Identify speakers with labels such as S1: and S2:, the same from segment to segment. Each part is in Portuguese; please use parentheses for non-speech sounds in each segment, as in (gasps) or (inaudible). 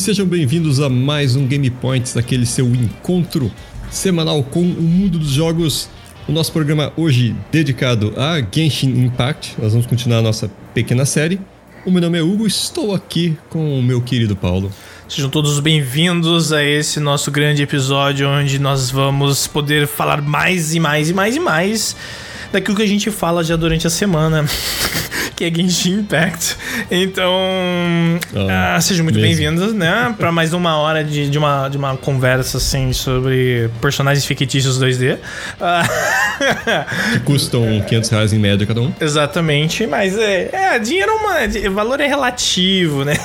S1: sejam bem-vindos a mais um Game Points, aquele seu encontro semanal com o mundo dos jogos. O nosso programa hoje dedicado a Genshin Impact. Nós vamos continuar a nossa pequena série. O meu nome é Hugo, estou aqui com o meu querido Paulo.
S2: Sejam todos bem-vindos a esse nosso grande episódio onde nós vamos poder falar mais e mais e mais e mais daquilo que a gente fala já durante a semana, (laughs) que é Genshin Impact. Então, ah, ah, sejam muito bem-vindos, né, para mais uma hora de, de, uma, de uma conversa assim sobre personagens fictícios 2D.
S1: Ah. que custam 500 reais em média cada um. (laughs)
S2: Exatamente, mas é, é dinheiro, é uma, valor é relativo, né?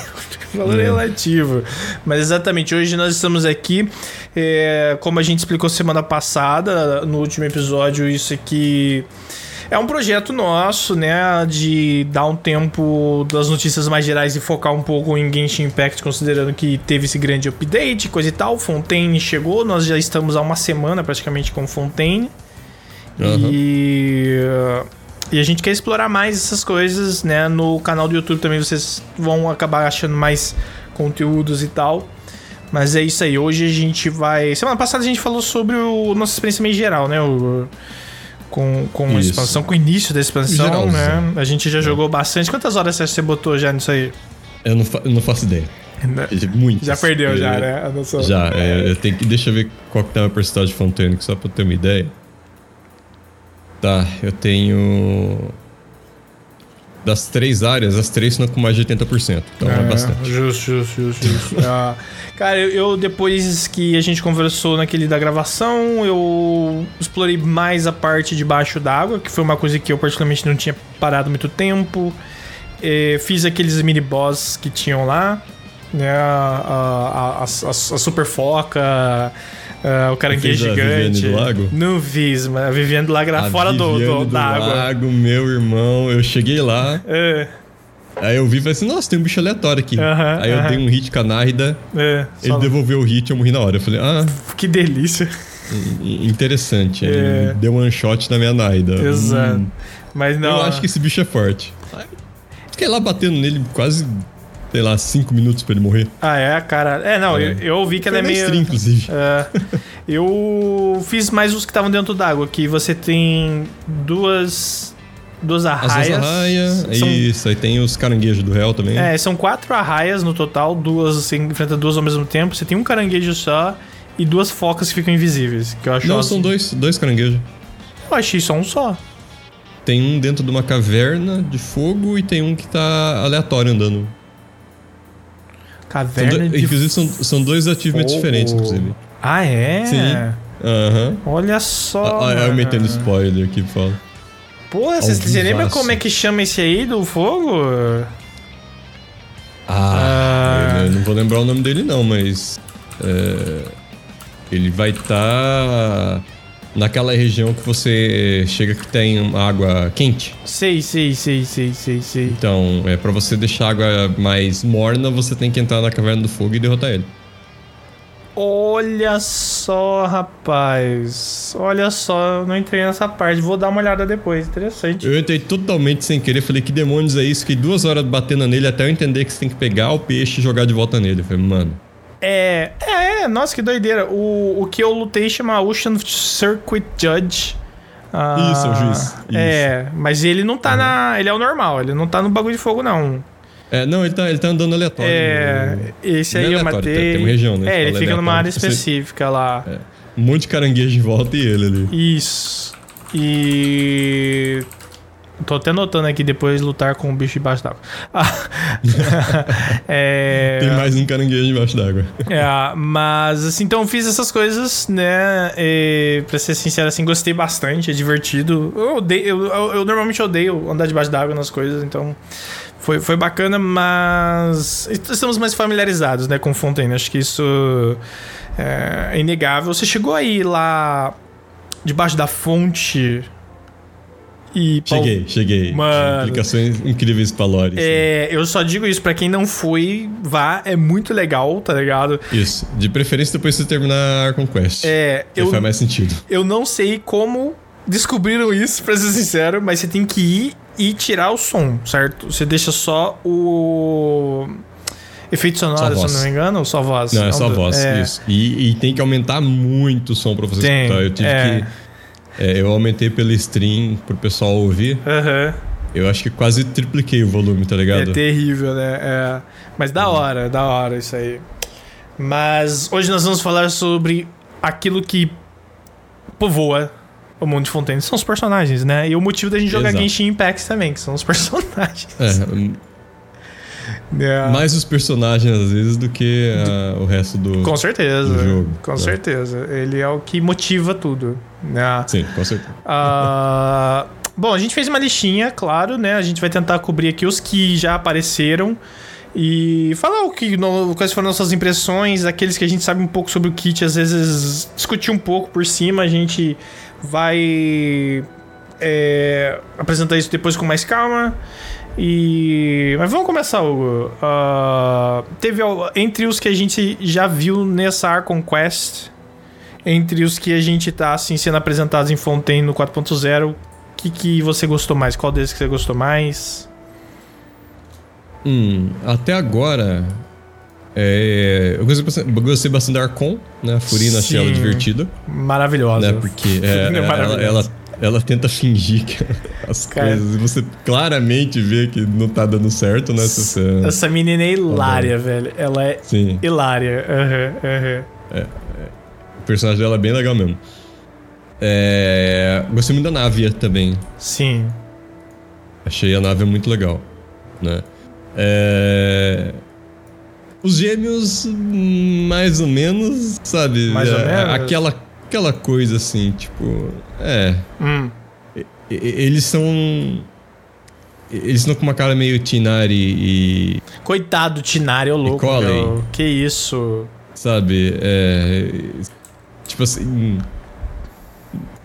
S2: Valor é. relativo. Mas exatamente, hoje nós estamos aqui, é, como a gente explicou semana passada, no último episódio, isso aqui. É um projeto nosso, né, de dar um tempo das notícias mais gerais e focar um pouco em Genshin Impact, considerando que teve esse grande update, coisa e tal. Fontaine chegou, nós já estamos há uma semana praticamente com Fontaine. Uhum. E e a gente quer explorar mais essas coisas, né? No canal do YouTube também vocês vão acabar achando mais conteúdos e tal. Mas é isso aí. Hoje a gente vai. Semana passada a gente falou sobre o nossa experiência meio geral, né? O... Com, com a expansão, com o início da expansão, né? A gente já é. jogou bastante. Quantas horas você botou já nisso aí?
S1: Eu não, fa eu não faço ideia.
S2: Muito. Já perdeu, já, né?
S1: Já, é, eu tenho que. Deixa eu ver qual que tá a porcentagem de Fontaine, só pra eu ter uma ideia. Tá, eu tenho. Das três áreas, as três estão com mais de 80%. Então é, é bastante.
S2: Justo, justo, justo. justo. (laughs) ah, cara, eu, depois que a gente conversou naquele da gravação, eu explorei mais a parte de baixo d'água, que foi uma coisa que eu particularmente não tinha parado muito tempo. É, fiz aqueles mini boss que tinham lá, né? A, a, a, a super foca Uh, o caranguejo gigante.
S1: do lago?
S2: Não fiz, mas a Viviane do lago era a fora do, do, do, da água.
S1: lago, meu irmão, eu cheguei lá. É. Aí eu vi e falei assim, nossa, tem um bicho aleatório aqui. Uh -huh, aí uh -huh. eu dei um hit com a Nárida, é, ele devolveu o hit e eu morri na hora. Eu falei, ah...
S2: Que delícia.
S1: Interessante, é. ele deu um one shot na minha Nárida.
S2: Exato. Hum. Mas não...
S1: Eu acho que esse bicho é forte. Fiquei lá batendo nele quase sei lá, cinco minutos pra ele morrer.
S2: Ah, é, cara. É, não, é. Eu, eu ouvi que ela é meio.
S1: Stream, inclusive.
S2: É, eu fiz mais os que estavam dentro d'água, que você tem duas. Duas arraias.
S1: As duas arraias, são... isso. Aí tem os caranguejos do réu também.
S2: É, são quatro arraias no total, duas, você enfrenta duas ao mesmo tempo. Você tem um caranguejo só e duas focas que ficam invisíveis. Que eu acho
S1: Não, são dois, dois caranguejos.
S2: Eu achei só um só.
S1: Tem um dentro de uma caverna de fogo e tem um que tá aleatório andando.
S2: Caverna do...
S1: de Inclusive, são, são dois achievements fogo. diferentes, inclusive.
S2: Ah, é?
S1: Sim. Aham.
S2: Olha só. Ah,
S1: eu metendo spoiler aqui, fala.
S2: Porra, você lembra como é que chama esse aí do fogo?
S1: Ah, ah. Eu, eu, não vou lembrar o nome dele, não, mas. É, ele vai estar. Tá naquela região que você chega que tem água quente.
S2: Sei, sei, sei, sei, sei, sei.
S1: Então, é para você deixar a água mais morna, você tem que entrar na caverna do fogo e derrotar ele.
S2: Olha só, rapaz. Olha só, eu não entrei nessa parte. Vou dar uma olhada depois. Interessante.
S1: Eu entrei totalmente sem querer. Falei, que demônios é isso? Fiquei duas horas batendo nele até eu entender que você tem que pegar o peixe e jogar de volta nele. Eu falei, mano.
S2: É, é, é, nossa, que doideira. O, o que eu lutei chama Ocean Circuit Judge.
S1: Ah, isso, é o juiz. Isso.
S2: É, mas ele não tá uhum. na. Ele é o normal, ele não tá no bagulho de fogo, não.
S1: É, não, ele tá, ele tá andando aleatório.
S2: É, esse aí é eu matei.
S1: Tem uma região, né?
S2: É, ele fica numa área específica lá. É,
S1: um monte de caranguejo em volta e ele ali.
S2: Isso. E Tô até notando aqui depois lutar com o bicho debaixo d'água. (laughs)
S1: é... Tem mais um caranguejo debaixo d'água.
S2: É, mas assim, então fiz essas coisas, né? E, pra ser sincero, assim, gostei bastante, é divertido. Eu, odeio, eu, eu, eu normalmente odeio andar debaixo d'água nas coisas, então foi, foi bacana, mas estamos mais familiarizados, né, com Fontaine. Acho que isso é inegável. Você chegou aí lá debaixo da fonte
S1: e cheguei, cheguei. Mano, Aplicações incríveis pra lore.
S2: É, eu só digo isso para quem não foi, vá, é muito legal, tá ligado?
S1: Isso. De preferência depois de você terminar a Conquest.
S2: É,
S1: eu faz mais sentido.
S2: Eu não sei como descobriram isso, (laughs) pra ser sincero, mas você tem que ir e tirar o som, certo? Você deixa só o efeitos sonoros,
S1: Só
S2: se eu não me engano, ou só voz?
S1: Não, é
S2: um
S1: só voz,
S2: é.
S1: isso. E, e tem que aumentar muito o som pra você
S2: Tem,
S1: escutar. Eu tive
S2: é.
S1: que. É, eu aumentei pela stream pro pessoal ouvir.
S2: Aham.
S1: Eu acho que quase tripliquei o volume, tá
S2: É
S1: ligado?
S2: terrível, né? É. Mas
S1: Uhum.
S2: da hora, da hora isso aí. Mas hoje nós vamos falar sobre aquilo que povoa o mundo de Fontaine. São os personagens, né? E o motivo da gente jogar
S1: Exato.
S2: Genshin Impact também, que são os (laughs) personagens.
S1: É,
S2: É.
S1: mais os personagens às vezes do que ah, o resto do.
S2: Com certeza.
S1: do jogo,
S2: com
S1: né?
S2: certeza. Ele é o que motiva tudo. Né?
S1: Sim, com certeza.
S2: Ah, (laughs) bom, a gente fez uma listinha, claro, né? A gente vai tentar cobrir aqui os que já apareceram e falar o que, quais foram nossas impressões, aqueles que a gente sabe um pouco sobre o kit, às vezes discutir um pouco por cima, a gente vai é, apresentar isso depois com mais calma. E mas vamos começar, Hugo. Ah, teve entre os que a gente já viu nessa Archon Quest, entre os que a gente tá assim sendo apresentados em Fontaine no 4.0, o que, que você gostou mais? Qual deles que você gostou mais?
S1: Hum, até agora. é, eu gostei gostei bastante da Arcon, né? A Furina achei ela
S2: Sim.
S1: divertida.
S2: Maravilhosa.
S1: Né? Porque é, (laughs)
S2: é
S1: ela, ela, ela tenta fingir que (laughs) as
S2: Cara.
S1: coisas. E você claramente vê que não tá dando certo, né? Se você-
S2: Essa menina é hilária, velho. Ela é
S1: Sim.
S2: hilária. Aham, aham.
S1: O personagem dela é bem legal mesmo. É, gostei muito da Navia também.
S2: Sim.
S1: Achei a nave muito legal, né? É, Os gêmeos, hum, mais ou menos, sabe?
S2: Mais ou
S1: É,
S2: menos?
S1: Aquela, aquela coisa assim, tipo... É...
S2: Hum.
S1: Eles são... Eles estão com uma cara meio Tinari e...
S2: Coitado do Tinari, ô louco. Meu. Que isso?
S1: Sabe? É... Tipo assim...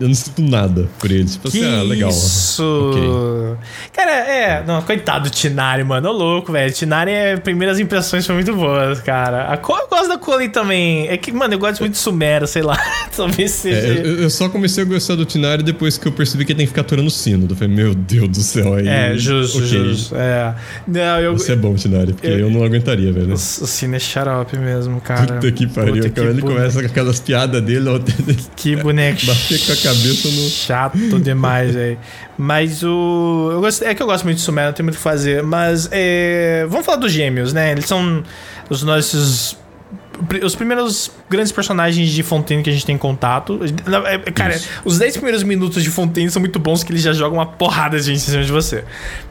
S1: Eu não sinto nada por eles. Tipo
S2: Que
S1: assim, ah, legal.
S2: isso? Cara, é. Não, coitado do Tinari, mano. Ô louco, velho. Tinari, é, primeiras impressões foram muito boas, cara. A Co- eu gosto da Colin também. É que, mano, eu gosto muito de Sumero, sei lá. (laughs) Talvez seja.
S1: É, eu, eu só comecei a gostar do Tinari depois que eu percebi que ele tem que ficar atorando o sino. Eu falei, meu Deus do céu. Aí,
S2: É, justo,
S1: ok,
S2: justo. É. Não, eu.
S1: Você é bom, Tinari, porque
S2: eu-
S1: eu, não aguentaria, velho.
S2: O, o Cine é xarope mesmo, cara.
S1: Puta que pariu.
S2: Puta
S1: cara, ele começa com aquelas piadas dele, ó, (laughs)
S2: Que boneco
S1: bater com a cabeça no.
S2: chato demais, velho. Mas o. Eu gosto, é que eu gosto muito de Sumero, não tem muito o que fazer. Mas é, vamos falar dos gêmeos, né? Eles são os nossos. Os primeiros grandes personagens de Fontaine que a gente tem contato. Na- é, Cara,
S1: Isso.
S2: os 10 primeiros minutos de Fontaine são muito bons, que eles já jogam uma porrada de gente em cima de você.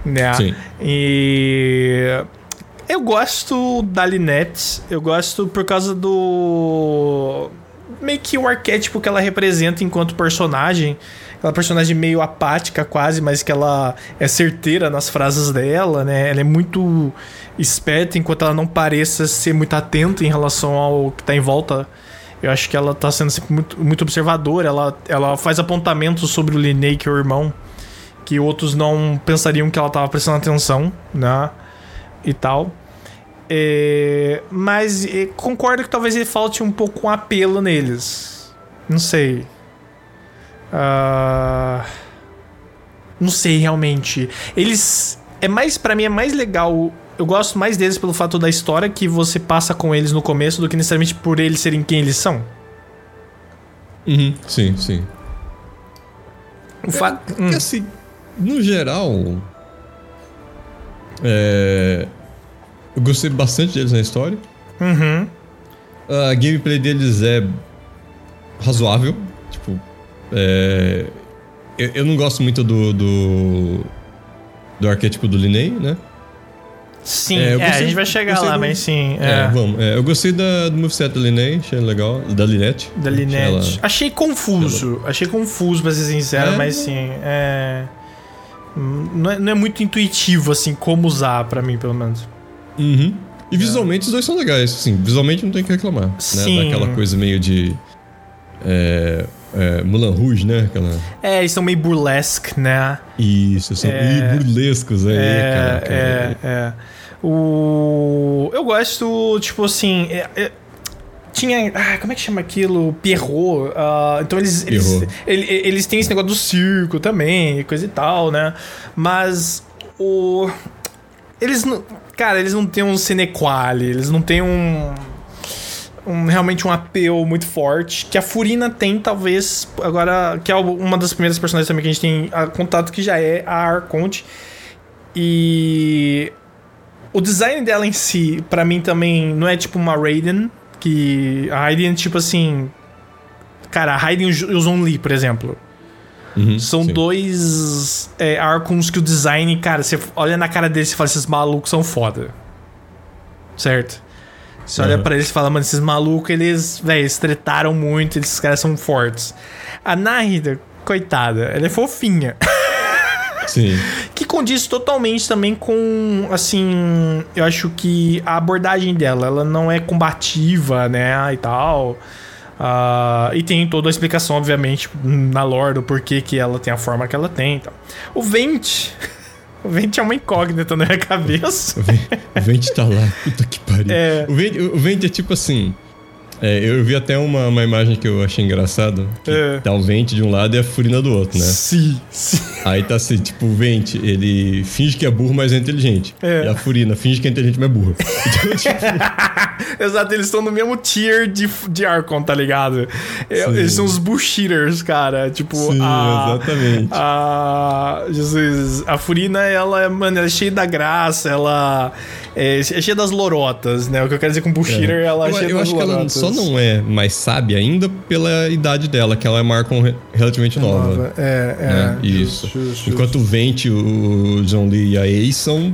S2: Né?
S1: Sim.
S2: E. Eu gosto da Linette. Eu gosto por causa do. Meio que o arquétipo que ela representa enquanto personagem. Aquela personagem meio apática, quase, mas que ela é certeira nas frases dela, né? Ela é muito esperta, enquanto ela não pareça ser muito atenta em relação ao que tá em volta. Eu acho que ela tá sendo sempre muito, muito observadora. Ela, ela faz apontamentos sobre o Linney, que é o irmão, que outros não pensariam que ela tava prestando atenção, né? E tal. É, mas é, concordo que talvez ele falte um pouco um apelo neles. Não sei. Ah, não sei realmente. Eles. É mais. para mim é mais legal. Eu gosto mais deles pelo fato da história que você passa com eles no começo do que necessariamente por eles serem quem eles são.
S1: Uhum, sim, sim.
S2: O fato.
S1: Porque assim, no geral. É. Eu gostei bastante deles na história.
S2: Uhum.
S1: A gameplay deles é razoável. Tipo, é, eu, eu não gosto muito do, do, do arquétipo do Linney, né?
S2: Sim,
S1: É,
S2: é,
S1: eu
S2: a
S1: gostei-
S2: gente vai chegar
S1: gostei
S2: lá,
S1: do-
S2: mas sim.
S1: É,
S2: É,
S1: vamos. É, eu gostei da, do moveset da Linney, achei legal. Da Linette.
S2: da Linette.
S1: ela-
S2: Achei confuso. Achei confuso, pra ser sincero,
S1: É?
S2: mas sim. É. Não é, não é muito intuitivo, assim, como usar, pra mim, pelo menos.
S1: Uhum. E visualmente os dois são legais, assim, visualmente não tem que reclamar.
S2: Sim.
S1: Né? Daquela coisa meio de. É, é, Mulan Rouge, né? Aquela...
S2: É, eles são meio burlesque, né?
S1: Isso, são
S2: É.
S1: burlescos aí,
S2: é,
S1: cara. cara.
S2: é, é. O... Eu gosto, tipo assim. é- é- Tinha. Ah, como é que chama aquilo? Pierrot. ah, então eles. Eles,
S1: Pierrot.
S2: ele- eles têm esse negócio do circo também, coisa e tal, né? Mas. O. Eles não. Cara, eles não têm um Senequale, eles não têm um. Um, realmente um apelo muito forte. Que a Furina tem, talvez. Agora, que é uma das primeiras personagens também que a gente tem a, contato, que já é a Arconte. E. O design dela em si, para mim também, não é tipo uma Raiden. Que. A Raiden, tipo assim. Cara, a Raiden e o Zhongli, por exemplo. Uhum, são sim. dois é, Archons que o design, cara, você olha na cara deles e fala: esses malucos são foda. Certo? Você uhum. olha pra eles e fala: mano, esses malucos, eles, velho, tretaram muito, esses caras são fortes. A Nahida, coitada, ela é fofinha. (laughs)
S1: Sim.
S2: que condiz totalmente também com, assim, eu acho que a abordagem dela, ela não é combativa, né, e tal. Uh, e tem toda a explicação, obviamente, na lore do porquê que ela tem a forma que ela tem. Então. O Vente. (laughs) O Vente é uma incógnita na minha cabeça.
S1: o Vente tá lá. Puta que pariu. É. O, Vente, o Vente é tipo assim. É, eu vi até uma, uma imagem que eu achei engraçado. É. Tá o Vente de um lado e a Furina do outro, né?
S2: Sim, sim.
S1: Aí tá assim, tipo, o Vente, ele finge que é burro, mas é inteligente. É. E a Furina finge que é inteligente, mas é burra. Então, (laughs)
S2: tipo... Exato, eles estão no mesmo tier de, de Archon, tá ligado? É. Eles são os bullshitters, cara. Tipo,
S1: sim, a, exatamente.
S2: A, Jesus, a Furina, ela, mano, ela é cheia da graça, ela é, é cheia das lorotas, né? O que eu quero dizer com bullshitter, é. ela é cheia
S1: eu
S2: das lorotas.
S1: Ela não é mais sábia ainda pela idade dela, que ela é Marcon relativamente nova. nova.
S2: É, é.
S1: Né? Isso. Justo, justo, Enquanto o Vente, o John Lee e a Ace são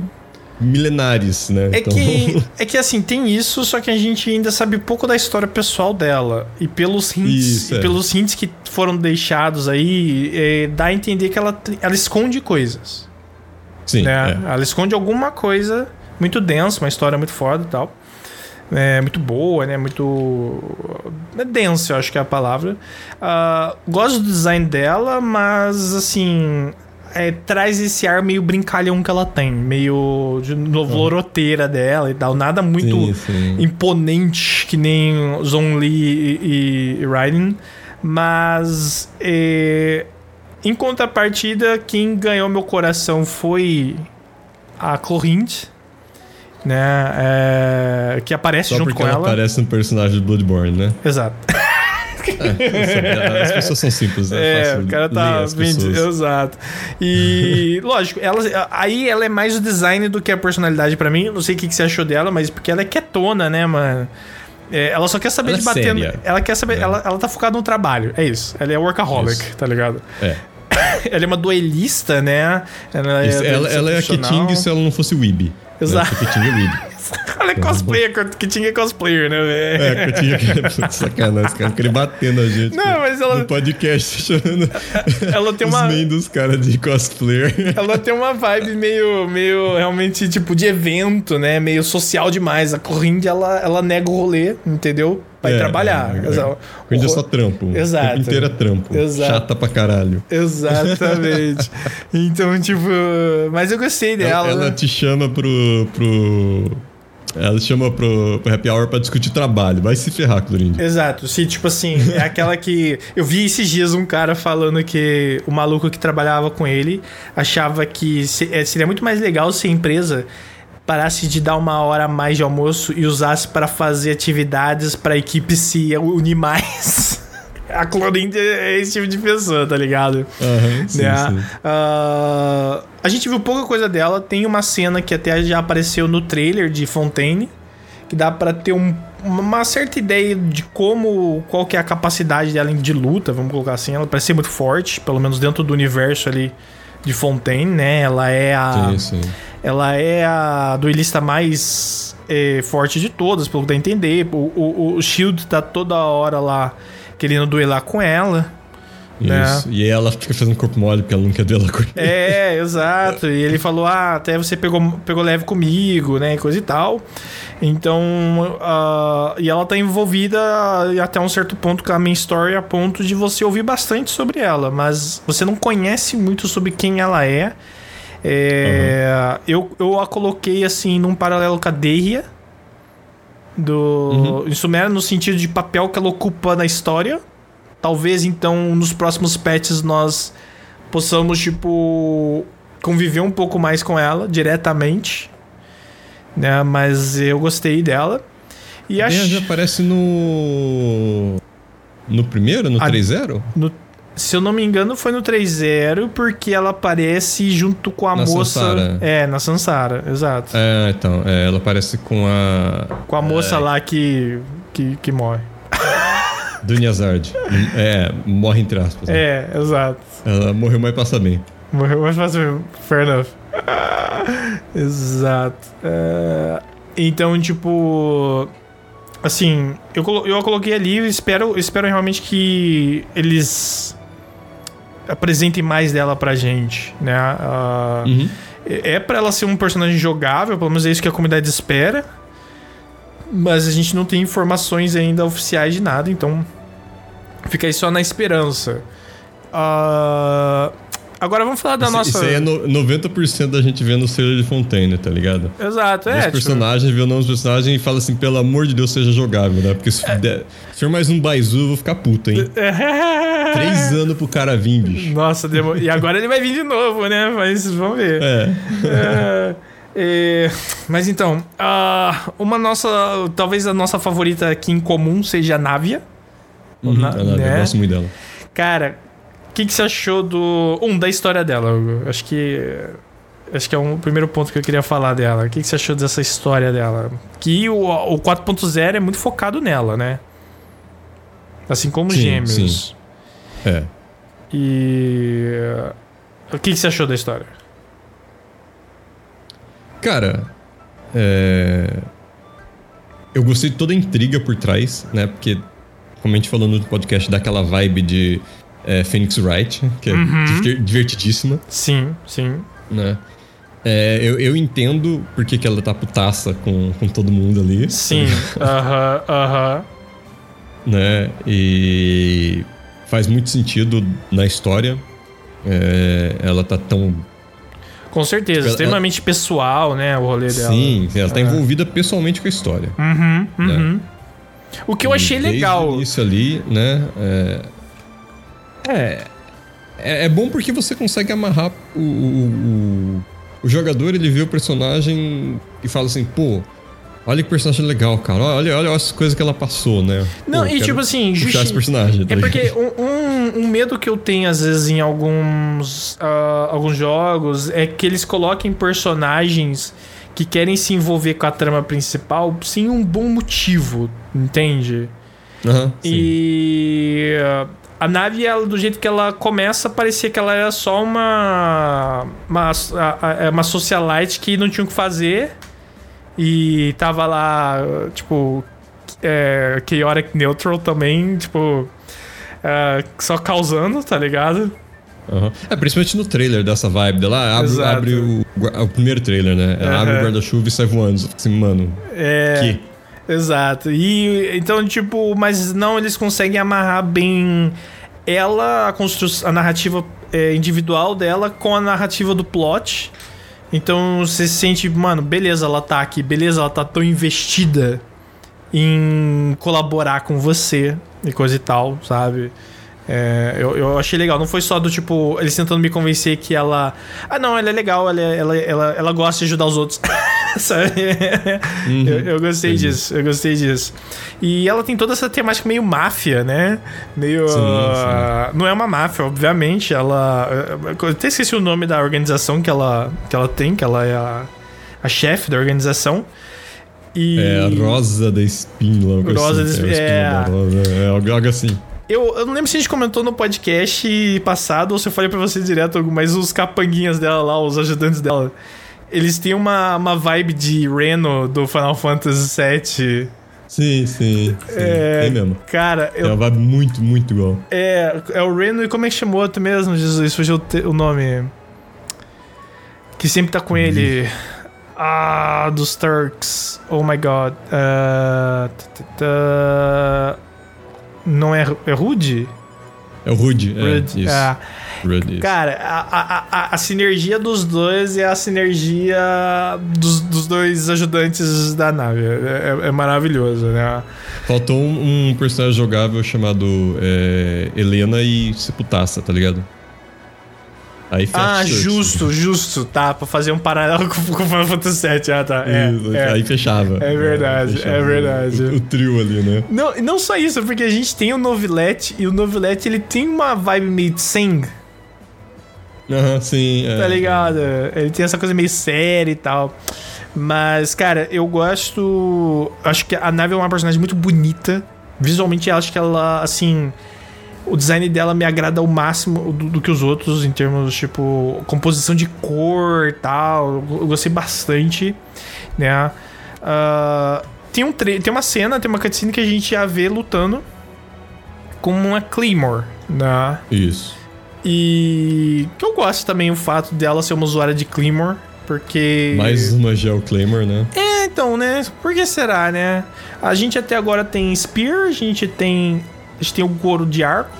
S1: milenares, né?
S2: É, então... que, (laughs) é que assim, tem isso, só que a gente ainda sabe pouco da história pessoal dela. E pelos hints, isso, é. pelos hints que foram deixados aí, é, dá a entender que ela, ela esconde coisas.
S1: Sim.
S2: Né? É. Ela esconde alguma coisa muito densa, uma história muito foda e tal é, muito boa, né? Muito. É densa, eu acho que é a palavra. Uh, gosto do design dela, mas assim. É, traz esse ar meio brincalhão que ela tem, meio de loroteira uhum. dela e tal. Nada muito sim, sim. imponente que nem Zhong Li e, e Raiden. Mas é, em contrapartida, quem ganhou meu coração foi a Clorinth né? É, que aparece
S1: Só
S2: junto com ela.
S1: ela. aparece no personagem do Bloodborne, né?
S2: Exato. (laughs)
S1: É, as pessoas são simples, né?
S2: É, o cara tá bem. Exato. E, (laughs) lógico, ela, aí ela é mais o design do que a personalidade para mim. Não sei o que, que você achou dela, mas porque ela é quietona, né, mano? É, ela só quer saber ela de é bater. No, ela quer saber. É. Ela, ela tá focada no trabalho. É isso. Ela é workaholic, isso. tá ligado?
S1: É.
S2: ela é uma duelista, né?
S1: Ela é, ela, ela é a Keting se ela não fosse o Weeb.
S2: Exato.
S1: Né? Keting é Weeb.
S2: Ela é cosplayer, que tinha cosplayer, né, velho?
S1: É, que tinha que. (laughs) Sacanagem, esse cara queria bater na gente.
S2: Não, mas ela.
S1: No podcast, chorando.
S2: Ela tem uma.
S1: Os dos caras de cosplayer.
S2: Ela tem uma vibe meio, meio realmente, tipo, de evento, né? Meio social demais. A Corrinde, ela, ela nega o rolê, entendeu? Vai é, trabalhar.
S1: É, é. É só trampo.
S2: Exato.
S1: O inteiro é trampo.
S2: Exato.
S1: Chata pra caralho.
S2: Exatamente. (laughs) então, tipo. Mas eu gostei dela.
S1: Ela, ela te chama pro. pro ela chama pro, pro happy hour pra discutir trabalho. Vai se ferrar, Clorinda.
S2: Exato. Se, tipo assim, é aquela que. Eu vi esses dias um cara falando que o maluco que trabalhava com ele achava que é, seria muito mais legal se a empresa parasse de dar uma hora a mais de almoço e usasse para fazer atividades para a equipe se unir mais. (laughs) A Clorinda é esse tipo de pessoa, tá ligado?
S1: Uhum, sim,
S2: né? sim. Uh, a gente viu pouca coisa dela. Tem uma cena que até já apareceu no trailer de Fontaine, que dá para ter um, uma certa ideia de como, qual que é a capacidade dela de luta, vamos colocar assim. Ela parece ser muito forte, pelo menos dentro do universo ali de Fontaine, né? Ela é a,
S1: sim, sim.
S2: ela é a duelista mais é, forte de todas, pelo que dá a entender. O, o, o Shield tá toda hora lá querendo duelar com ela. Né? Isso.
S1: Né? E ela fica fazendo corpo mole porque ela não quer com ele.
S2: É, (laughs) exato. E ele falou: Ah, até você pegou, pegou leve comigo, né? Coisa e tal. Então. Uh, e ela tá envolvida até um certo ponto com a main story, a ponto de você ouvir bastante sobre ela. Mas você não conhece muito sobre quem ela é. é uhum. eu, eu a coloquei assim num paralelo com a Derria do uhum. Insumera no sentido de papel que ela ocupa na história. Talvez então nos próximos patches nós possamos tipo conviver um pouco mais com ela diretamente, né? Mas eu gostei dela. E
S1: A. Leia já aparece no. No primeiro, no
S2: A-
S1: 3-0?
S2: no- se eu não me engano, foi no 3-0, porque ela aparece junto com a
S1: Na
S2: moça.
S1: Sansara.
S2: É, na Sansara, exato.
S1: É, então. é, ela aparece com a.
S2: Com a moça
S1: É.
S2: lá que, que, que morre.
S1: Dunya Zard. É, morre entre aspas. né?
S2: É, exato.
S1: Ela morreu, mas passa bem.
S2: Morreu mais fácil mesmo. Fair enough. (laughs) Exato. É, então, tipo. Assim, eu, eu a coloquei ali e espero, espero realmente que eles apresentem mais dela pra gente, né? Ah,
S1: Uhum.
S2: É pra ela ser um personagem jogável, pelo menos é isso que a comunidade espera. Mas a gente não tem informações ainda oficiais de nada, então fica aí só na esperança. Ah, agora vamos falar da
S1: isso,
S2: nossa.
S1: isso aí é no, 90% da gente vendo o Sailor de Fontaine, tá ligado?
S2: Exato, é.
S1: os
S2: tipo,
S1: personagens, vê o nome dos personagens e fala assim, pelo amor de Deus, seja jogável, né? Porque se, der- se for mais um Baizu, eu vou ficar puto, hein? (laughs) Três anos pro cara vir, bicho.
S2: Nossa, demor... e agora ele vai vir de novo, né? Mas vamos ver.
S1: É.
S2: É, é, (laughs) mas então, ah, uma nossa. Talvez a nossa favorita aqui em comum seja a Návia.
S1: Uhum,
S2: Na-
S1: a
S2: né?
S1: Eu gosto muito dela.
S2: Cara, o que, que você achou do. Um, da história dela, Hugo? Acho que. Acho que é um, o primeiro ponto que eu queria falar dela. O que, que você achou dessa história dela? Que o, o 4.0 é muito focado nela, né? Assim como
S1: Sim,
S2: Gêmeos.
S1: sim. É.
S2: E. O que, que você achou da história?
S1: Cara, é... eu gostei de toda a intriga por trás, né? Porque, como a gente falou no podcast, dá aquela vibe de é, Phoenix Wright, que é
S2: Uhum.
S1: diver- divertidíssima,
S2: Sim, sim.
S1: né? É, eu, eu entendo por que, que ela tá putaça com, com todo mundo ali.
S2: Sim. (laughs) Aham, aham.
S1: né? E faz muito sentido na história. É, ela tá tão.
S2: Com certeza.
S1: Ela-
S2: extremamente pessoal, né? O rolê dela.
S1: Sim, ela tá
S2: É.
S1: envolvida pessoalmente com a história.
S2: Uhum, uhum. O que eu achei
S1: Desde
S2: legal.
S1: Isso ali, né? É, é, é, é bom porque você consegue amarrar o, o, o, jogador, ele vê o personagem e fala assim, pô. Olha que personagem legal, cara. Olha, olha as coisas que ela passou, né?
S2: Não,
S1: Pô,
S2: e tipo assim, justi-
S1: esse personagem. tá
S2: É porque
S1: ligado?
S2: um, um, um medo que eu tenho, às vezes, em alguns, ah, alguns jogos é que eles coloquem personagens que querem se envolver com a trama principal sem um bom motivo, entende?
S1: Sim.
S2: E a nave, ela, do jeito que ela começa, parecia que ela era só uma, uma, a- uma socialite que não tinha o que fazer. E tava lá, tipo, é, Chaotic Neutral também, tipo, é, só causando, tá ligado?
S1: Aham. É, principalmente no trailer dessa vibe dela. Abre, abre o, gua- o primeiro trailer, né? Ela abre
S2: Aham.
S1: o guarda-chuva e sai voando. Assim, mano,
S2: É.
S1: que?
S2: Exato. E então, tipo, mas não, eles conseguem amarrar bem ela, a, constru a narrativa é, individual dela com a narrativa do plot. Então você se sente, mano, beleza, ela tá aqui, beleza, ela tá tão investida em colaborar com você e coisa e tal, sabe? É, eu, eu achei legal. Não foi só do tipo, eles tentando me convencer que ela. Ah, não, ela é legal, ela, é- ela, ela, ela gosta de ajudar os outros. (laughs) Sabe? Eu, eu gostei
S1: Entendi.
S2: disso, eu gostei disso. E ela tem toda essa temática meio máfia, né? Meio.
S1: Sim,
S2: ah, Não é uma máfia, obviamente. Ela. Eu até esqueci o nome da organização que ela, que ela tem, que ela é a, a chefe da organização. E.
S1: É a Rosa da coisa
S2: Rosa
S1: assim,
S2: da
S1: é, a Espíndola
S2: é.
S1: Rosa, é algo, algo assim.
S2: Eu, eu não lembro se a gente comentou no podcast passado ou se eu falei pra você direto, mas os capanguinhas dela lá, os ajudantes dela, eles têm uma, uma vibe de Reno do Final Fantasy VII.
S1: Sim, sim. sim.
S2: É,
S1: Tem mesmo.
S2: Cara,
S1: É
S2: eu,
S1: uma vibe muito, muito igual.
S2: é, é o Reno e como é que chamou outro mesmo, Jesus? Fugiu o o nome. Que sempre tá com ele. Ah, dos Turks. Oh my god. T- t- t- não é, é Rude?
S1: É o Rude. É,
S2: Rude.
S1: isso.
S2: Ah,
S1: Rude, isso.
S2: Cara, a, a, a, a sinergia dos dois é a sinergia dos, dos dois ajudantes da nave. É, é- é maravilhoso, né?
S1: Faltou um, um personagem jogável chamado é, Helena e Seputaça, tá ligado? Aí fecha
S2: Ah, justo, justo. Tá, pra fazer um paralelo (laughs) com, com Final Fantasy VII. Ah, tá. É,
S1: Isso,
S2: é.
S1: Aí fechava.
S2: É verdade, é verdade.
S1: O, o trio ali, né?
S2: Não, não só isso, porque a gente tem o Novelete e o Novelete ele tem uma vibe meio de Sing,
S1: Aham, sim. É.
S2: tá ligado? Ele tem essa coisa meio séria e tal. Mas, cara, eu gosto. Acho que a nave é uma personagem muito bonita. Visualmente, eu acho que ela, assim. O design dela me agrada ao máximo do, do que os outros, em termos, tipo, composição de cor e tal. Eu gostei bastante, né? Ah, tem, um tem uma cena, tem uma cutscene que a gente já vê lutando com uma Claymore, né?
S1: Isso.
S2: E que eu gosto também o fato dela ser uma usuária de Claymore, porque...
S1: Mais uma Gel Claymore, né?
S2: É, então, né? Por que será, né? A gente até agora tem Spear, a gente tem. A gente tem o couro de arco.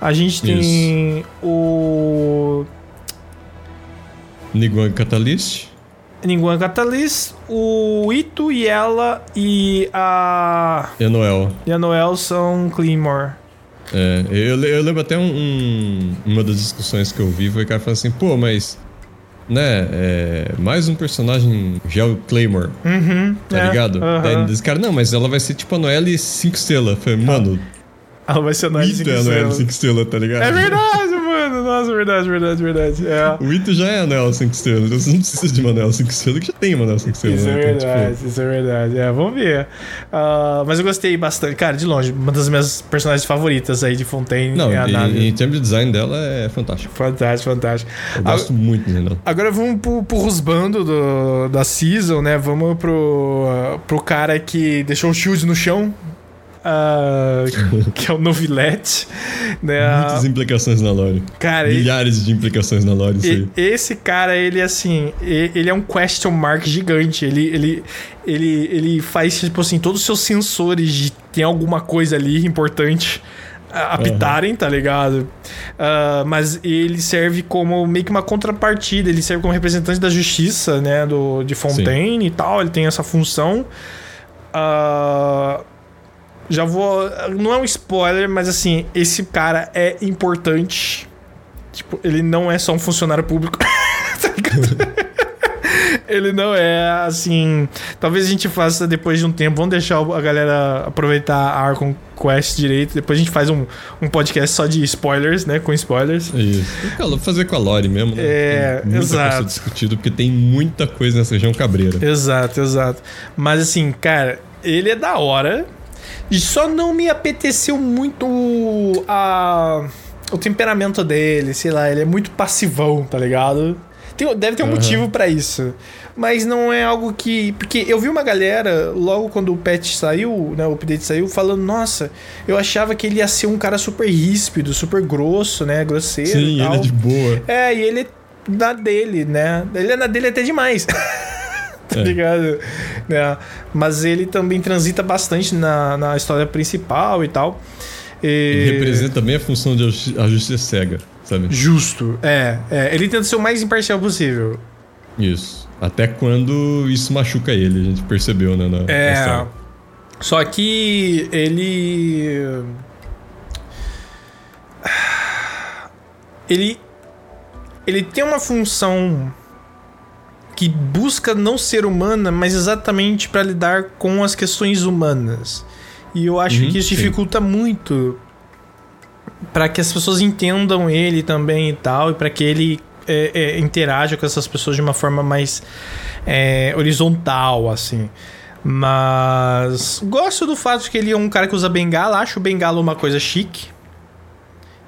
S2: A gente tem o.
S1: Niguan Catalyst.
S2: Ninguém Catalyst, o Ito e ela e a.
S1: Enoel.
S2: E a Noel são Claymore.
S1: É, eu, eu lembro até um, um- uma das discussões que eu vi foi o cara falando assim, pô, mas. Né, é, mais um personagem Gel Claymore,
S2: Uhum.
S1: tá
S2: é,
S1: ligado?
S2: aham.
S1: Daí cara, não, mas ela vai ser tipo a Noelle 5 estrelas. Falei, mano,
S2: Ela vai ser a Noel
S1: Ito é a Noelle 5 estrelas, tá ligado?
S2: É verdade, mano. Nossa, verdade, verdade, verdade. É.
S1: O Ito já é a Noelle 5 estrelas, você não precisa de uma Noelle 5 estrelas, que já tem uma Noelle 5 estrelas.
S2: Isso é
S1: né? Então, tipo,
S2: verdade, isso é verdade. É, vamos ver. Ah, mas eu gostei bastante. Cara, de longe, uma das minhas personagens favoritas aí de Fontaine
S1: Não,
S2: é a
S1: e-
S2: nave.
S1: em termos de design dela é fantástico.
S2: Fantástico, fantástico.
S1: Eu gosto muito do design dela.
S2: Agora vamos pro, pro rusbando do, da season, né? Vamos pro, pro cara que deixou o shield no chão. Ah, que é o Novilete, né?
S1: Muitas implicações na lore.
S2: Cara, ele-
S1: Milhares de implicações na lore.
S2: E- esse cara, ele assim, ele é um question mark gigante. Ele, ele, ele, ele faz, tipo assim, todos os seus sensores de tem alguma coisa ali importante apitarem, tá ligado? Ah, mas ele serve como meio que uma contrapartida, ele serve como representante da justiça, né? Do, de Fontaine e tal, ele tem essa função. Ah, já vou. Não é um spoiler, mas assim, esse cara é importante. Tipo, ele não é só um funcionário público. (laughs) tá ligado? ele não é assim. Talvez a gente faça depois de um tempo. Vamos deixar a galera aproveitar a Arcon Quest direito. Depois a gente faz um, um podcast só de spoilers, né? Com spoilers.
S1: É Isso. A- fazer com a lore mesmo, né?
S2: É,
S1: Tem muita
S2: exato.
S1: coisa discutido, porque tem muita coisa nessa região cabreira.
S2: Exato, exato. Mas assim, cara, ele é da hora. Só não me apeteceu muito a, o temperamento dele, sei lá, ele é muito passivão, tá ligado? Tem- deve ter um
S1: Aham.
S2: motivo pra isso. Mas não é algo que. Porque eu vi uma galera, logo quando o patch saiu, né? O update saiu, falando, nossa, eu achava que ele ia ser um cara super ríspido, super grosso, né? Grosseiro.
S1: Sim, ele é de boa.
S2: É, e ele é na dele, né? Ele é na dele até demais. (laughs) (laughs) tá
S1: É.
S2: ligado? Né? Mas ele também transita bastante na, na história principal e tal. E-
S1: Ele representa bem a função de a justiça cega, sabe?
S2: Justo. É, é. Ele tenta ser o mais imparcial possível.
S1: Isso. Até quando isso machuca ele, a gente percebeu, né? Na, na
S2: É.
S1: história.
S2: Só que ele. Ele. Ele tem uma função que busca não ser humana, mas exatamente para lidar com as questões humanas. E eu acho
S1: Uhum,
S2: que isso
S1: sim.
S2: dificulta muito para que as pessoas entendam ele também e tal, e para que ele é, é, interaja com essas pessoas de uma forma mais é, horizontal, assim. Mas gosto do fato de que ele é um cara que usa bengala, acho o bengala uma coisa chique.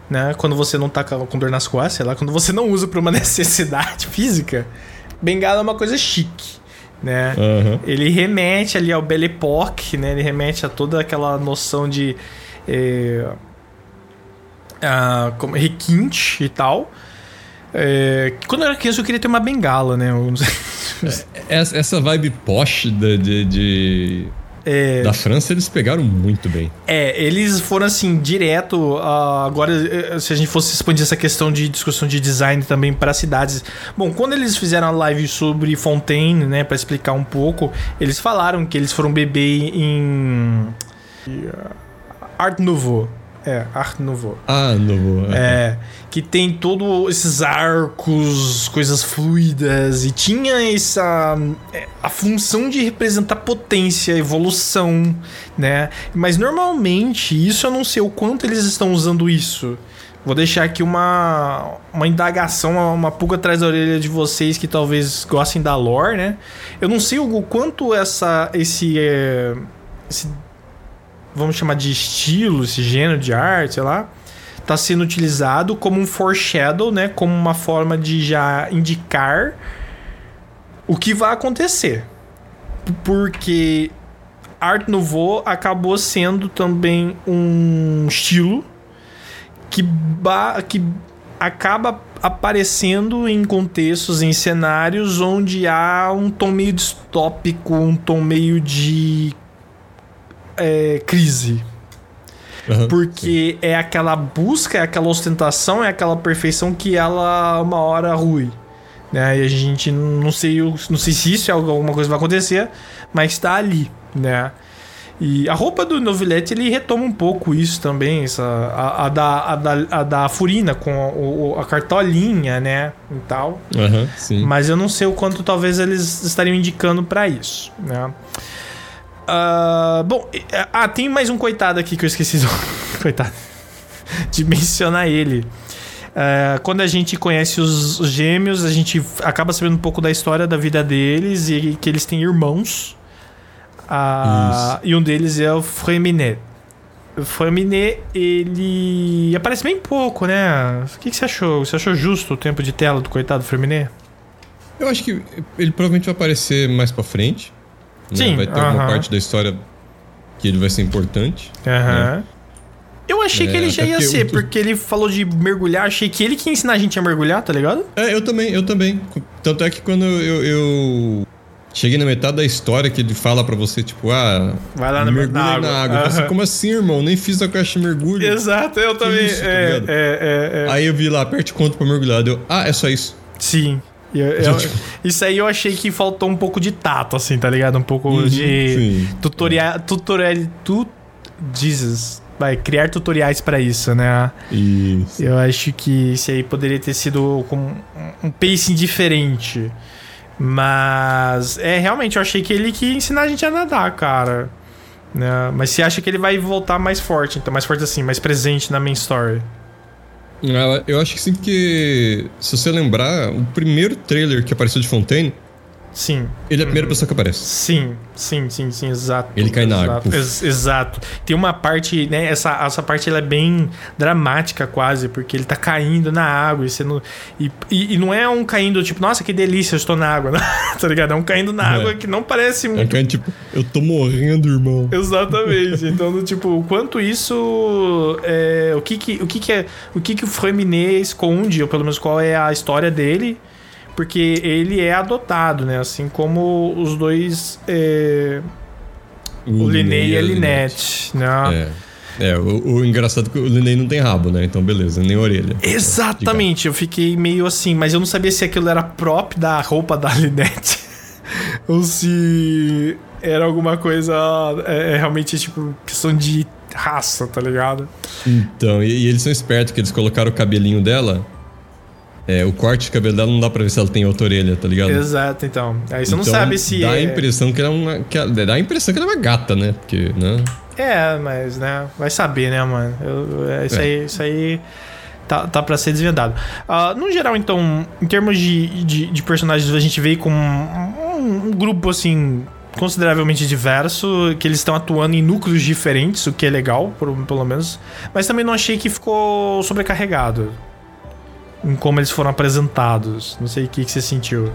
S2: Né? Quando você não tá com com dor nas costas, sei lá, quando você não usa pra uma (laughs) necessidade física, bengala é uma coisa chique, né?
S1: Aham.
S2: Ele remete ali ao Belle Époque, né? Ele remete a toda aquela noção de é, ah, como, requinte e tal. É, quando eu era criança eu queria ter uma bengala, né? Sei-
S1: Essa, essa vibe posh da, de, de-
S2: É,
S1: da França, eles pegaram muito bem.
S2: É, eles foram assim, direto. ah, agora, eh, se a gente fosse expandir essa questão de discussão de design também para cidades. Bom, quando eles fizeram a live sobre Fontaine, né, para explicar um pouco, eles falaram que eles foram beber em. Art Nouveau. É, Art Nouveau.
S1: Ah, Nouveau.
S2: É, que tem todos esses arcos, coisas fluidas, e tinha essa. é, a função de representar potência, evolução, né? Mas normalmente, isso eu não sei o quanto eles estão usando isso. Vou deixar aqui uma, uma indagação, uma, uma pulga atrás da orelha de vocês que talvez gostem da lore, né? Eu não sei o quanto essa, esse, é, esse vamos chamar de estilo, esse gênero de arte, sei lá, tá sendo utilizado como um foreshadow, né? Como uma forma de já indicar o que vai acontecer. Porque Art Nouveau acabou sendo também um estilo que, ba- que acaba aparecendo em contextos, em cenários onde há um tom meio distópico, um tom meio de é, crise.
S1: Aham,
S2: Porque é aquela busca, é aquela ostentação, é aquela perfeição que ela uma hora rui. Né? E a gente não sei, não sei se isso é alguma coisa que vai acontecer, mas está ali, né? E a roupa do Novelete ele retoma um pouco isso também, essa, a, a da, a, da, a da Furina com o- a cartolinha, né? E tal.
S1: sim. Sim.
S2: Mas eu não sei o quanto talvez eles estariam indicando pra isso, né? Ah, bom, e- ah, tem mais um coitado aqui que eu esqueci do... (laughs) coitado de mencionar ele. Ah, quando a gente conhece os os gêmeos, a gente acaba sabendo um pouco da história da vida deles e que eles têm irmãos. Ah, e um deles é o Freminet. O Freminet, ele aparece bem pouco, né? O que, que você achou? Você achou justo o tempo de tela do coitado Freminet?
S1: Eu acho que ele provavelmente vai aparecer mais pra frente. Né?
S2: Sim,
S1: Vai ter alguma
S2: aham.
S1: parte da história que ele vai ser importante.
S2: Aham. Eu achei que
S1: É,
S2: ele já
S1: até
S2: ia ser,
S1: o-
S2: porque ele falou de mergulhar, achei que ele que ia ensinar a gente a mergulhar, tá ligado?
S1: É, eu também, eu também. Tanto é que quando eu, eu cheguei na metade da história que ele fala pra você, tipo, ah,
S2: Vai lá na
S1: mergulha
S2: na água.
S1: na água. Eu falei assim, como assim, irmão? Nem fiz a caixa de mergulho.
S2: Exato, eu também.
S1: isso, tá
S2: é,
S1: ligado?
S2: é, é, é.
S1: Aí eu vi lá, aperte conta pra mergulhar. Deu, ah, é só isso.
S2: Sim. E eu- eu- isso aí eu achei que faltou um pouco de tato, assim, tá ligado? Um pouco
S1: Uhum,
S2: de tutorial. Tutorial. Tu. Jesus. Vai, criar tutoriais pra isso, né?
S1: Isso.
S2: Eu acho que isso aí poderia ter sido com um- pacing diferente. Mas é realmente, eu achei que ele que ia ensinar a gente a nadar, cara. Né? Mas você acha que ele vai voltar mais forte, então mais forte assim, mais presente na main story.
S1: Eu acho que sim, porque se você lembrar, o primeiro trailer que apareceu de Fontaine,
S2: Sim,
S1: ele é a primeira pessoa que aparece.
S2: sim, sim, sim, sim, exato.
S1: Ele cai na água,
S2: ex- exato. Tem uma parte, né? Essa, essa parte ela é bem dramática quase, porque ele tá caindo na água e você não. E, e, e não é um caindo tipo, nossa, que delícia, eu estou na água, (laughs) tá ligado? É um caindo na
S1: É.
S2: água que não parece
S1: É
S2: muito
S1: é tipo, eu tô morrendo, irmão.
S2: Exatamente. Então, tipo, o quanto isso. É, o que que, o que, que é. O que que o Freminet esconde, ou pelo menos qual é a história dele. Porque ele é adotado, né? Assim como os dois. é, o Linné e a Linette, né?
S1: É. É, o, o engraçado é que o Linné não tem rabo, né? Então beleza, nem orelha.
S2: Exatamente, eu fiquei meio assim, mas eu não sabia se aquilo era prop da roupa da (laughs) Linette ou se era alguma coisa é, é realmente tipo questão de raça, tá ligado?
S1: Então, e, e eles são espertos que eles colocaram o cabelinho dela. É, o corte de cabelo dela não dá pra ver se ela tem outra orelha, tá ligado?
S2: Exato, então. Aí você não
S1: Então,
S2: sabe se
S1: Dá a
S2: é...
S1: impressão que ela é uma. Que ela, dá a impressão que ela é uma gata, né? Porque, né?
S2: É, mas, né? Vai saber, né, mano? Eu- é, isso,
S1: É.
S2: aí, isso aí tá, tá pra ser desvendado. Ah, no geral, então, em termos de, de, de personagens, a gente veio com um, um grupo, assim, consideravelmente diverso, que eles estão atuando em núcleos diferentes, o que é legal, por- pelo menos. Mas também não achei que ficou sobrecarregado em como eles foram apresentados. Não sei o que, que você sentiu.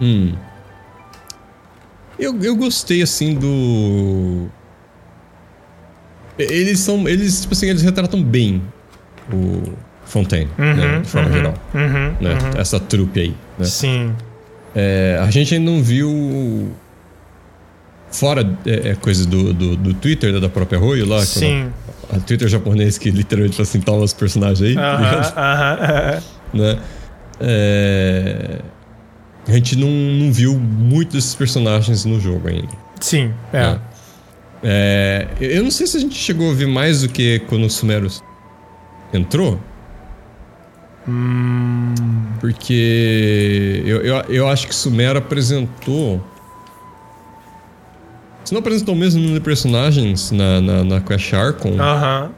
S1: Hum. Eu, eu gostei, assim, do. Eles são. Eles, tipo assim, eles retratam bem o Fontaine, né? De forma
S2: uhum,
S1: geral.
S2: Uhum,
S1: Né?
S2: uhum.
S1: Essa trupe aí. Né?
S2: Sim.
S1: É, a gente ainda não viu. Fora é, é, coisa do, do, do Twitter, né, da própria Royo lá.
S2: Sim.
S1: quando- A Twitter japonês que literalmente fala assim, toma os personagens aí. tá
S2: Aham,
S1: ligado?
S2: aham.
S1: né? É, A gente não, não viu muito desses personagens no jogo ainda.
S2: Sim, é.
S1: né? É, eu não sei se a gente chegou a ver mais do que quando o Sumeros entrou.
S2: Hum.
S1: Porque eu, eu, eu acho que Sumero apresentou. Se não apresentou o mesmo número de personagens na, na, na Quest Archon,
S2: Aham.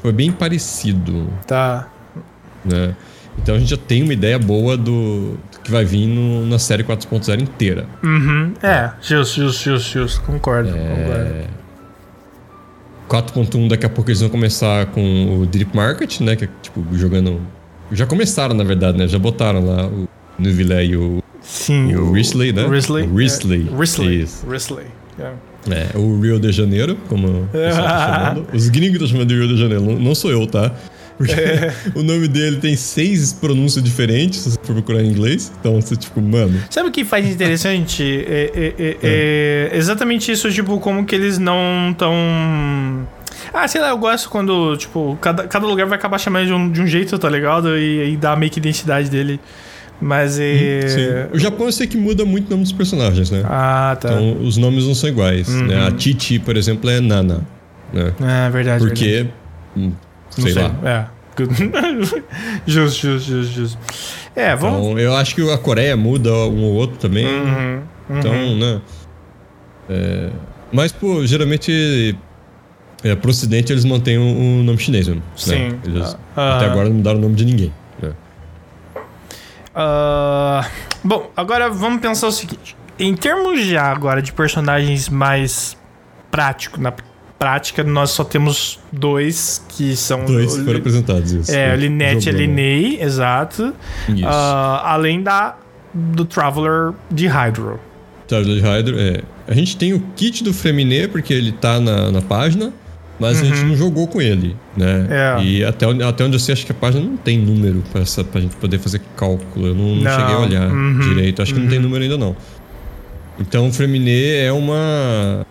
S1: foi bem parecido,
S2: Tá.
S1: né? Então a gente já tem uma ideia boa do, do que vai vir no- na série 4.0 inteira.
S2: Uhum. É, justo, justo, justo, justo. Concordo,
S1: É.
S2: concordo.
S1: 4.1 daqui a pouco eles vão começar com o Deep Market, né? Que é tipo jogando. Já começaram, na verdade, né? Já botaram lá o Nuvilé e o,
S2: Sim.
S1: e o Risley, né?
S2: Risley.
S1: O Risley.
S2: É, Risley.
S1: Isso.
S2: Risley. É.
S1: É, o Rio de Janeiro, como o pessoal tá (laughs) chamando. Os gringos estão chamando de Rio de Janeiro, não, sou eu, tá? Porque
S2: É. (laughs)
S1: o nome dele tem seis pronúncias diferentes, se você for procurar em inglês. Então você, tipo, mano.
S2: Sabe o que faz interessante? É, é- (laughs) é- é exatamente isso, tipo, como que eles não tão. Ah, sei lá, eu gosto quando, tipo, cada, cada lugar vai acabar chamando de um, de um jeito, tá ligado? E, e dá meio que identidade dele. Mas é.
S1: Sim. O Japão eu sei que muda muito o nome dos personagens, né?
S2: Ah, tá.
S1: Então os nomes não são iguais.
S2: Uhum.
S1: Né? A Titi, por exemplo, é Nana. Né?
S2: é verdade. verdade.
S1: Porque. hum,
S2: Não
S1: sei, lá.
S2: É. (laughs) Justo, justo, justo, justo. É, vamos.
S1: Então, eu acho que a Coreia muda um ou outro também.
S2: Uhum, uhum.
S1: Então, né? É, mas, pô, geralmente. É, pro ocidente eles mantêm o, o nome chinês mesmo.
S2: Sim.
S1: Né? Eles,
S2: Ah.
S1: até agora não mudaram o nome de ninguém.
S2: Ah, bom, agora vamos pensar o seguinte. Em termos já agora de personagens mais práticos, na prática nós só temos dois que são
S1: Dois foram apresentados. Isso.
S2: é, Linette e? Linnea, exato.
S1: Isso.
S2: Ah, além da do Traveler de Hydro.
S1: Charlie Hydro, é. A gente tem o kit do Freminet, porque ele tá na, na página, mas a gente não jogou com ele, né?
S2: Uhum. É.
S1: E até, onde- até onde eu sei, acho que a página não tem número pra, essa, pra gente poder fazer cálculo. Eu não, não cheguei a olhar
S2: Uhum.
S1: direito. Acho que não tem número ainda não. Então o Freminet é uma.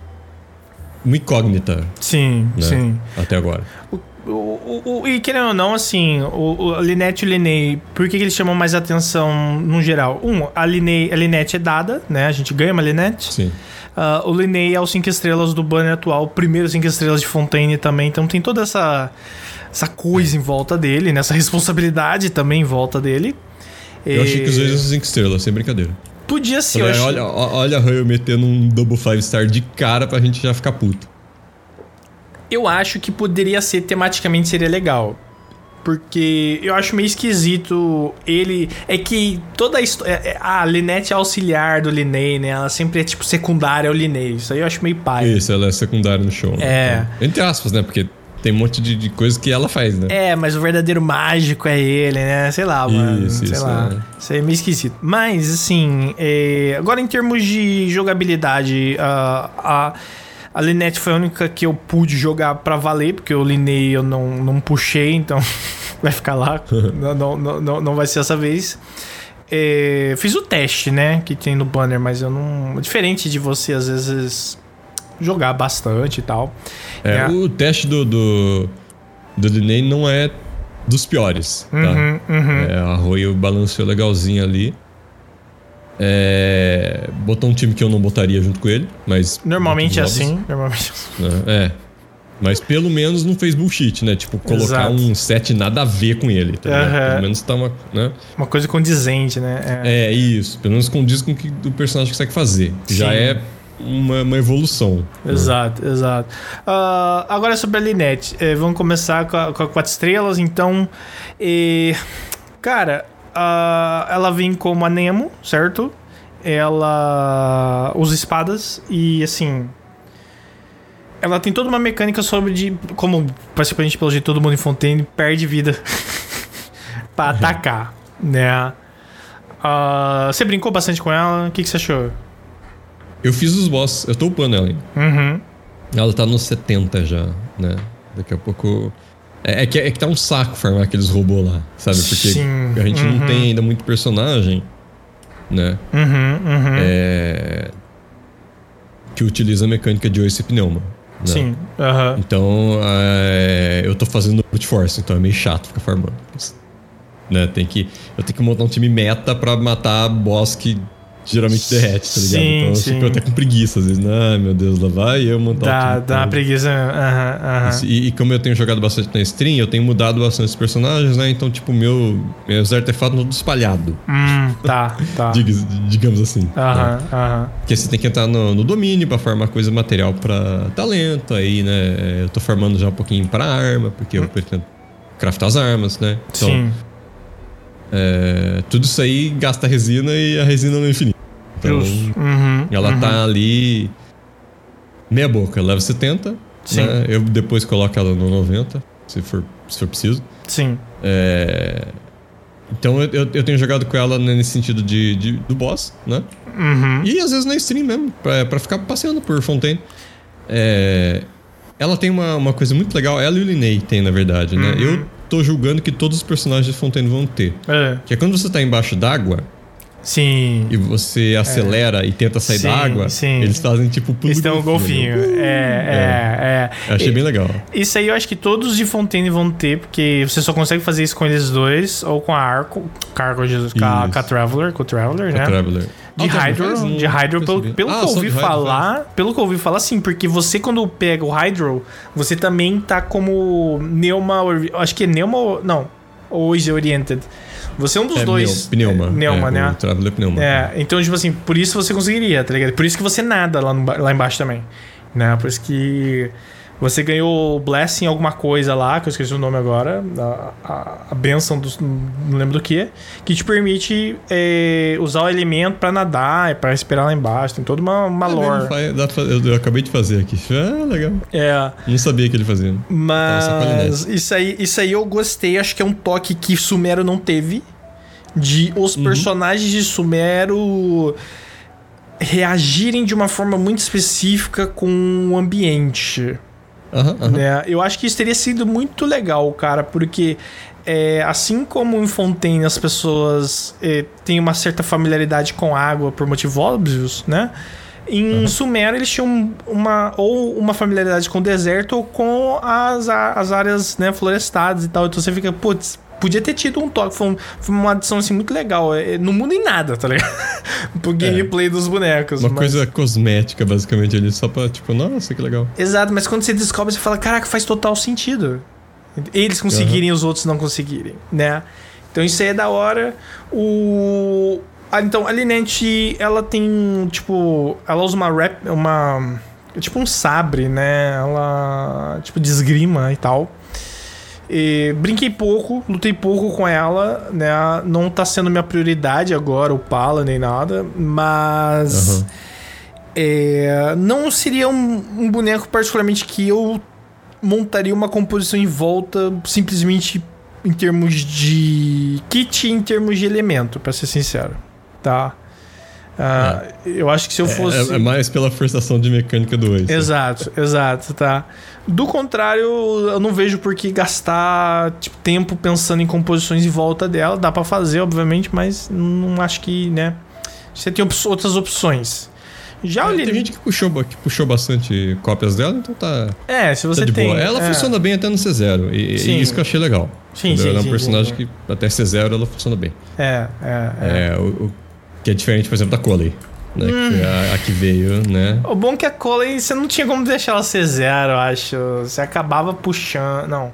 S1: Uma incógnita,
S2: Sim,
S1: né?
S2: sim.
S1: Até agora.
S2: O, o, o- e querendo ou não, assim, o, o Linette e o Linnea, por que, que eles chamam mais atenção no geral? Um, a, Linnea, a Linette é dada, né? A gente ganha uma Linette.
S1: Sim.
S2: Ah, o Linnea é o 5 estrelas do banner atual, primeiro 5 estrelas de Fontaine também. Então tem toda essa, essa coisa em volta dele, né? Essa responsabilidade também em volta dele.
S1: Eu
S2: E-
S1: achei que os dois eram cinco estrelas, sem brincadeira.
S2: Podia ser, eu
S1: Falei,
S2: acho.
S1: olha, ó- olha a Royal metendo um double five star de cara pra gente já ficar puto.
S2: Eu acho que poderia ser, tematicamente seria legal. Porque eu acho meio esquisito ele. É que toda a história. A Linette é auxiliar do Linney, né? Ela sempre é tipo secundária ao Linney. Isso aí eu acho meio pai.
S1: Isso, ela é secundária no show. né?
S2: É.
S1: Então, entre aspas, né? Porque tem um monte de, de coisa que ela faz, né?
S2: É, mas o verdadeiro mágico é ele, né? Sei lá, mano.
S1: Isso,
S2: sei
S1: isso,
S2: lá.
S1: é.
S2: Isso aí é meio esquisito. Mas, assim, é, agora em termos de jogabilidade, a, a, a Linette foi a única que eu pude jogar pra valer, porque o Linney eu não, não puxei, então (laughs) vai ficar lá. (laughs) não, não, não, não, vai ser essa vez. É, fiz o teste, né? Que tem no banner, mas eu não. Diferente de você, às vezes, jogar bastante e tal.
S1: É,
S2: É.
S1: O teste do, do, do não é dos piores, tá?
S2: Uhum, uhum.
S1: É, a Royal balanceou legalzinho ali. É, botou um time que eu não botaria junto com ele, mas...
S2: Normalmente (laughs) é assim. Normalmente é assim.
S1: né? É. Mas pelo menos não fez bullshit, né? Tipo, colocar
S2: Exato.
S1: um set nada a ver com ele, tá?
S2: Aham.
S1: Pelo menos tá uma... Né?
S2: Uma coisa condizente, né? É.
S1: É, isso. Pelo menos condiz com o que o personagem consegue fazer. Que Já
S2: Sim.
S1: é uma, uma evolução. né?
S2: Exato, exato. Ah, agora sobre a Linette. Eh, vamos começar com a, com a quatro estrelas, então. eh, cara, ah, ela vem como a Nemo, certo? Ela usa espadas e assim. Ela tem toda uma mecânica sobre de. Como praticamente pelo jeito todo mundo em Fontaine perde vida (laughs) pra atacar, né? Ah, você brincou bastante com ela? O que, que você achou?
S1: Eu fiz os boss, eu tô upando ela ainda.
S2: Uhum.
S1: Ela tá nos 70 já, né? Daqui a pouco. É, é que, é que tá um saco farmar aqueles robôs lá, sabe? Porque
S2: Sim,
S1: a gente
S2: uhum.
S1: não tem ainda muito personagem, né?
S2: Uhum, uhum.
S1: É, que utiliza a mecânica de oice e pneuma. né?
S2: Sim, aham.
S1: Então, é, eu tô fazendo brute force, então é meio chato ficar farmando. Né? Tem que, eu tenho que montar um time meta pra matar boss que geralmente derrete, tá ligado?
S2: Sim,
S1: então eu
S2: sim.
S1: fico até com preguiça às vezes. Ai, meu Deus, lá vai eu montar
S2: Dá,
S1: o time.
S2: dá uma preguiça. Aham, aham.
S1: E, e como eu tenho jogado bastante na stream, eu tenho mudado bastante os personagens, né? Então, tipo, meu, meus artefatos estão espalhados,
S2: Hum, tá, tá. (laughs)
S1: diga- digamos assim. né?
S2: Aham, aham.
S1: Porque você tem que entrar no, no domínio pra farmar coisa material pra talento. Aí, né? é, Eu tô farmando já um pouquinho pra arma, porque eu pretendo craftar as armas, né? Então,
S2: Sim.
S1: É, tudo isso aí gasta resina e a resina não é infinita. Então.
S2: Uhum,
S1: ela
S2: uhum.
S1: tá ali meia boca, level 70.
S2: Sim.
S1: Né? Eu depois coloco ela no 90, se for, se for preciso.
S2: Sim.
S1: É, Então eu, eu- eu tenho jogado com ela nesse sentido de, de- do boss, né?
S2: Uhum.
S1: E às vezes na stream mesmo, pra, pra ficar passeando por Fontaine. É, Ela tem uma, uma coisa muito legal, ela e o Linney tem, na verdade, né?
S2: Uhum.
S1: Eu tô julgando que todos os personagens de Fontaine vão ter.
S2: É.
S1: Que é quando você tá embaixo d'água
S2: Sim.
S1: e você acelera e tenta sair
S2: Sim,
S1: da água,
S2: sim.
S1: eles fazem tipo pulo
S2: Eles têm um golfinho.
S1: né?
S2: É, é, é.
S1: Eu achei
S2: E-
S1: bem legal.
S2: Isso aí eu acho que todos de Fontaine vão ter, porque você só consegue fazer isso com eles dois, ou com a Arco, Cargo Jesus, com a, com a Traveler, com o Traveler, né?
S1: Traveler.
S2: De Hydro,
S1: faz?
S2: De Hydro, pelo, pelo
S1: Ah,
S2: que eu ouvi falar, pelo que eu ouvi falar, sim, porque você quando pega o Hydro, você também tá como Neuma, acho que é Neuma, não, ou Easy Oriented. Você é um dos
S1: É
S2: dois.
S1: Pneuma.
S2: É, Neuma,
S1: é,
S2: né?
S1: Traveler é pneuma.
S2: É, então, tipo assim, por isso você conseguiria, tá ligado? Por isso que você nada lá, no lá embaixo também. Né? Por isso que você ganhou Blessing alguma coisa lá, que eu esqueci o nome agora, a, a, a benção dos. não lembro do que, que te permite é, usar o elemento pra nadar e pra esperar lá embaixo. Tem toda uma, uma
S1: É
S2: lore.
S1: eu, eu acabei de fazer aqui. Ah, legal.
S2: É.
S1: Não sabia que ele fazia.
S2: Mas isso aí, isso aí eu gostei, acho que é um toque que Sumero não teve. De os
S1: Uhum.
S2: personagens de Sumero reagirem de uma forma muito específica com o ambiente.
S1: Aham, aham.
S2: Né? Eu acho que isso teria sido muito legal, cara, porque é, assim como em Fontaine as pessoas é, têm uma certa familiaridade com água por motivos óbvios, né? Em Sumero eles tinham uma ou uma familiaridade com o deserto ou com as, as áreas né, florestadas e tal. Então você fica, putz, podia ter tido um toque. Foi, um- foi uma adição assim muito legal. É, não muda em nada, tá ligado? (laughs) Pro gameplay dos bonecos.
S1: Uma
S2: mas-
S1: coisa cosmética, basicamente, ali, só pra, tipo, nossa, que legal.
S2: Exato, mas quando você descobre, você fala, caraca, faz total sentido. Eles conseguirem e os outros não conseguirem, né? Então isso aí é da hora. O. Ah, então, a Linette, ela tem, tipo. Ela usa uma rap. Uma. Tipo um sabre, né? Ela. Tipo, de esgrima e tal. E brinquei pouco, lutei pouco com ela, né? Não tá sendo minha prioridade agora, o Pala nem nada, mas.
S1: Aham.
S2: É, não seria um, um boneco particularmente que eu montaria uma composição em volta simplesmente em termos de kit em termos de elemento, pra ser sincero, tá? Ah, Eu acho que se eu fosse...
S1: É, é mais pela forçação de mecânica do Ace.
S2: Exato, exato, tá? Do contrário, eu não vejo por que gastar tipo, tempo pensando em composições em volta dela. Dá pra fazer, obviamente, mas não acho que, né? Você tem op- outras opções. Já
S1: É, tem
S2: Lin-
S1: gente que puxou, que puxou bastante cópias dela, então tá,
S2: É, se você
S1: tá de
S2: tem.
S1: boa. Ela
S2: é.
S1: funciona bem até no C0. E,
S2: Sim.
S1: e isso que eu achei legal.
S2: Sim,
S1: entendeu?
S2: sim,
S1: Ela é um
S2: sim,
S1: personagem
S2: sim,
S1: que até C0 ela funciona bem.
S2: É, é, é.
S1: É, o, o- que é diferente, por exemplo, da Coley. Né, Que
S2: Hum.
S1: foi a, a que veio, né?
S2: O bom é que a Colin, você não tinha como deixar ela ser zero, eu acho. Você acabava puxando. Não.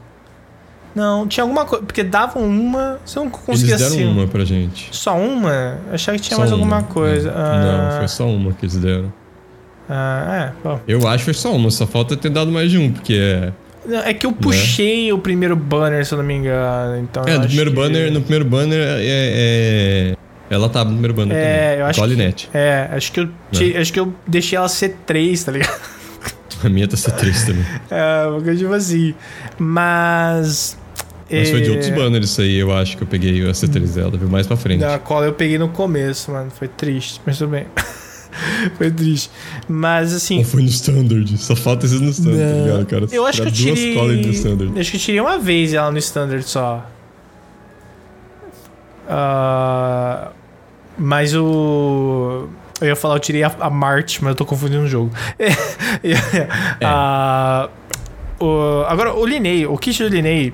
S2: Não, tinha alguma coisa. Porque davam uma, você não
S1: Eles
S2: conseguia
S1: deram
S2: ser.
S1: uma pra gente.
S2: Só uma? Eu achava que tinha
S1: Só
S2: mais
S1: uma.
S2: alguma coisa.
S1: É.
S2: Ah,
S1: Não, foi só uma que eles deram.
S2: ah, é, bom.
S1: Eu acho que foi só uma, só falta ter dado mais de um, porque é.
S2: É que eu puxei o primeiro banner, se eu não me engano. Então
S1: É, no primeiro
S2: que-
S1: banner, no primeiro banner é. é- Ela tava no primeiro banner
S2: É,
S1: também.
S2: eu acho
S1: a
S2: que-. É, acho que eu, acho que eu deixei ela ser 3, tá ligado? (laughs)
S1: A minha tá C3 também.
S2: É, uma coisa tipo assim. Mas.
S1: Mas foi de
S2: é,
S1: outros banners isso aí, eu acho que eu peguei a C3 dela, viu? Mais pra frente.
S2: Da cola eu peguei no começo, mano. Foi triste, mas tudo bem. (laughs) foi triste. Mas assim.
S1: Ou foi no Standard? Só falta esses no Standard, tá ligado, cara?
S2: Eu acho que eu tirei.
S1: duas colas no Standard.
S2: Acho que eu tirei uma vez ela no Standard só. Ah, mas o. Eu ia falar, eu tirei a, a Marte, mas eu tô confundindo o jogo. (laughs) Ah, o- agora, o Linney, o kit do Linney,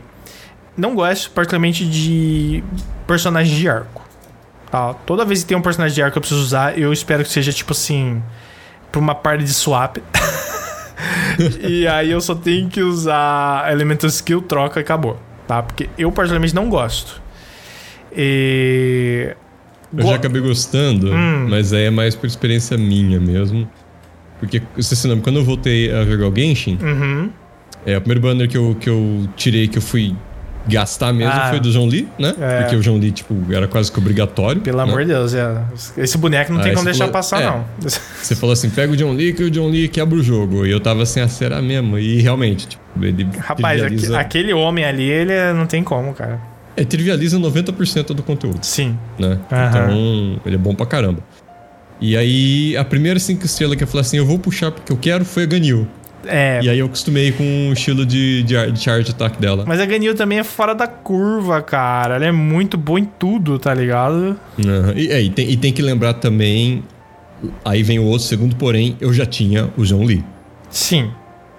S2: não gosto particularmente de personagens de arco. Tá? Toda vez que tem um personagem de arco que eu preciso usar, eu espero que seja tipo assim. Pra uma parte de swap. (laughs) e aí eu só tenho que usar Elemental Skill, troca e acabou. Tá? Porque eu particularmente não gosto. E.
S1: Eu já acabei gostando,
S2: Hum.
S1: mas aí é mais por experiência minha mesmo. Porque, você se lembra, quando eu voltei a jogar o Genshin,
S2: Uhum.
S1: é, o primeiro banner que eu, que eu tirei, que eu fui gastar mesmo,
S2: Ah.
S1: foi do João Lee, né?
S2: É.
S1: Porque o João Lee, tipo, era quase que obrigatório.
S2: Pelo
S1: né?
S2: amor de Deus, é. Esse boneco não
S1: Ah,
S2: tem como deixar
S1: falou-
S2: passar,
S1: é.
S2: não.
S1: Você falou assim, pega o John Lee que o John Lee quebra o jogo. E eu tava assim, ah, será mesmo? E realmente, tipo, ele
S2: Rapaz, aquele homem ali, ele é- não tem como, cara.
S1: Ele trivializa 90% do conteúdo,
S2: Sim.
S1: né? Então, ele é bom pra caramba. E aí, a primeira cinco estrelas que eu falei assim, eu vou puxar porque eu quero, foi a Ganil.
S2: É.
S1: E aí eu acostumei com o estilo de, de, de charge attack dela.
S2: Mas a Ganil também é fora da curva, cara. Ela é muito boa em tudo, tá ligado?
S1: Aham. E, é, e tem, e tem que lembrar também, aí vem o outro segundo, porém, eu já tinha o John Lee.
S2: Sim.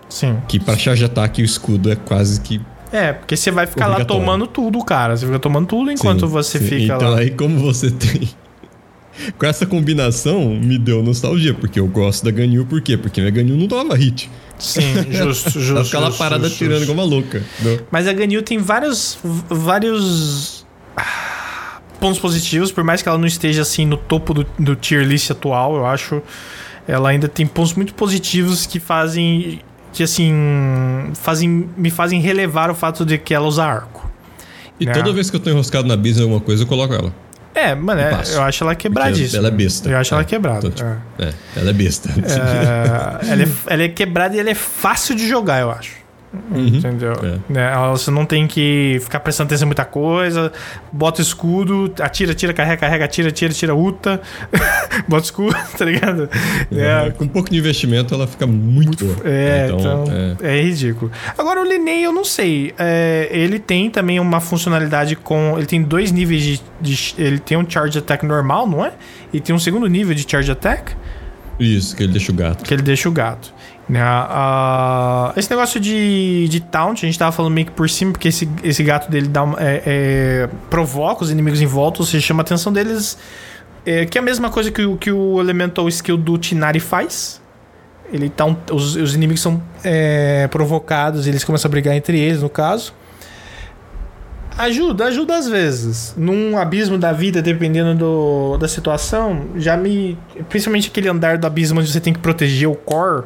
S2: Sim.
S1: Que pra charge ataque o escudo é quase que
S2: É, porque você vai ficar lá tomando tudo, cara. Você fica tomando tudo enquanto
S1: Sim,
S2: você
S1: sim.
S2: fica
S1: então,
S2: lá.
S1: aí, como você tem. (laughs) Com essa combinação, me deu nostalgia, porque eu gosto da Ganyu, por quê? Porque minha Ganyu não tomava hit.
S2: Sim, (laughs) justo, justo.
S1: Ela ficava lá
S2: justo,
S1: parada
S2: justo,
S1: tirando igual uma louca. entendeu?
S2: Mas a Ganil tem vários. vários. ah, pontos positivos, por mais que ela não esteja assim no topo do, do tier list atual, eu acho. Ela ainda tem pontos muito positivos que fazem. Que assim. fazem, me fazem relevar o fato de que ela usa arco.
S1: E
S2: É.
S1: toda vez que eu tô enroscado na bisa em alguma coisa, eu coloco ela.
S2: É, mano, é, eu acho ela quebradíssima.
S1: Ela é besta.
S2: Eu acho ela
S1: É,
S2: quebrada.
S1: então, tipo,
S2: é.
S1: É, ela é besta. (laughs)
S2: É, ela, é, ela é quebrada e ela é fácil de jogar, eu acho.
S1: Uhum.
S2: Entendeu?
S1: É.
S2: Né, Você não tem que ficar prestando atenção em muita coisa. Bota o escudo, atira, atira, carrega, carrega, atira, atira, tira, uta. (laughs) bota o escudo, (laughs) tá ligado?
S1: É,
S2: É,
S1: Com um pouco de investimento, ela fica muito, boa.
S2: é, então,
S1: é.
S2: é. ridículo. Agora o Linney, eu não sei. É, ele tem também uma funcionalidade com. Ele tem dois níveis de, de- Ele tem um charge attack normal, não é? E tem um segundo nível de charge attack.
S1: Isso, que ele deixa o gato.
S2: que ele deixa o gato. Ah, esse negócio de, de taunt, a gente tava falando meio que por cima, porque esse, esse gato dele dá é- é, provoca os inimigos em volta, ou seja, chama a atenção deles. é, que é a mesma coisa que, o- que o Elemental Skill do Tinari faz. Ele tá um- os, os inimigos são é, provocados, eles começam a brigar entre eles, no caso. Ajuda, ajuda às vezes. Num abismo da vida, dependendo do, da situação, já me. Principalmente aquele andar do abismo onde você tem que proteger o core.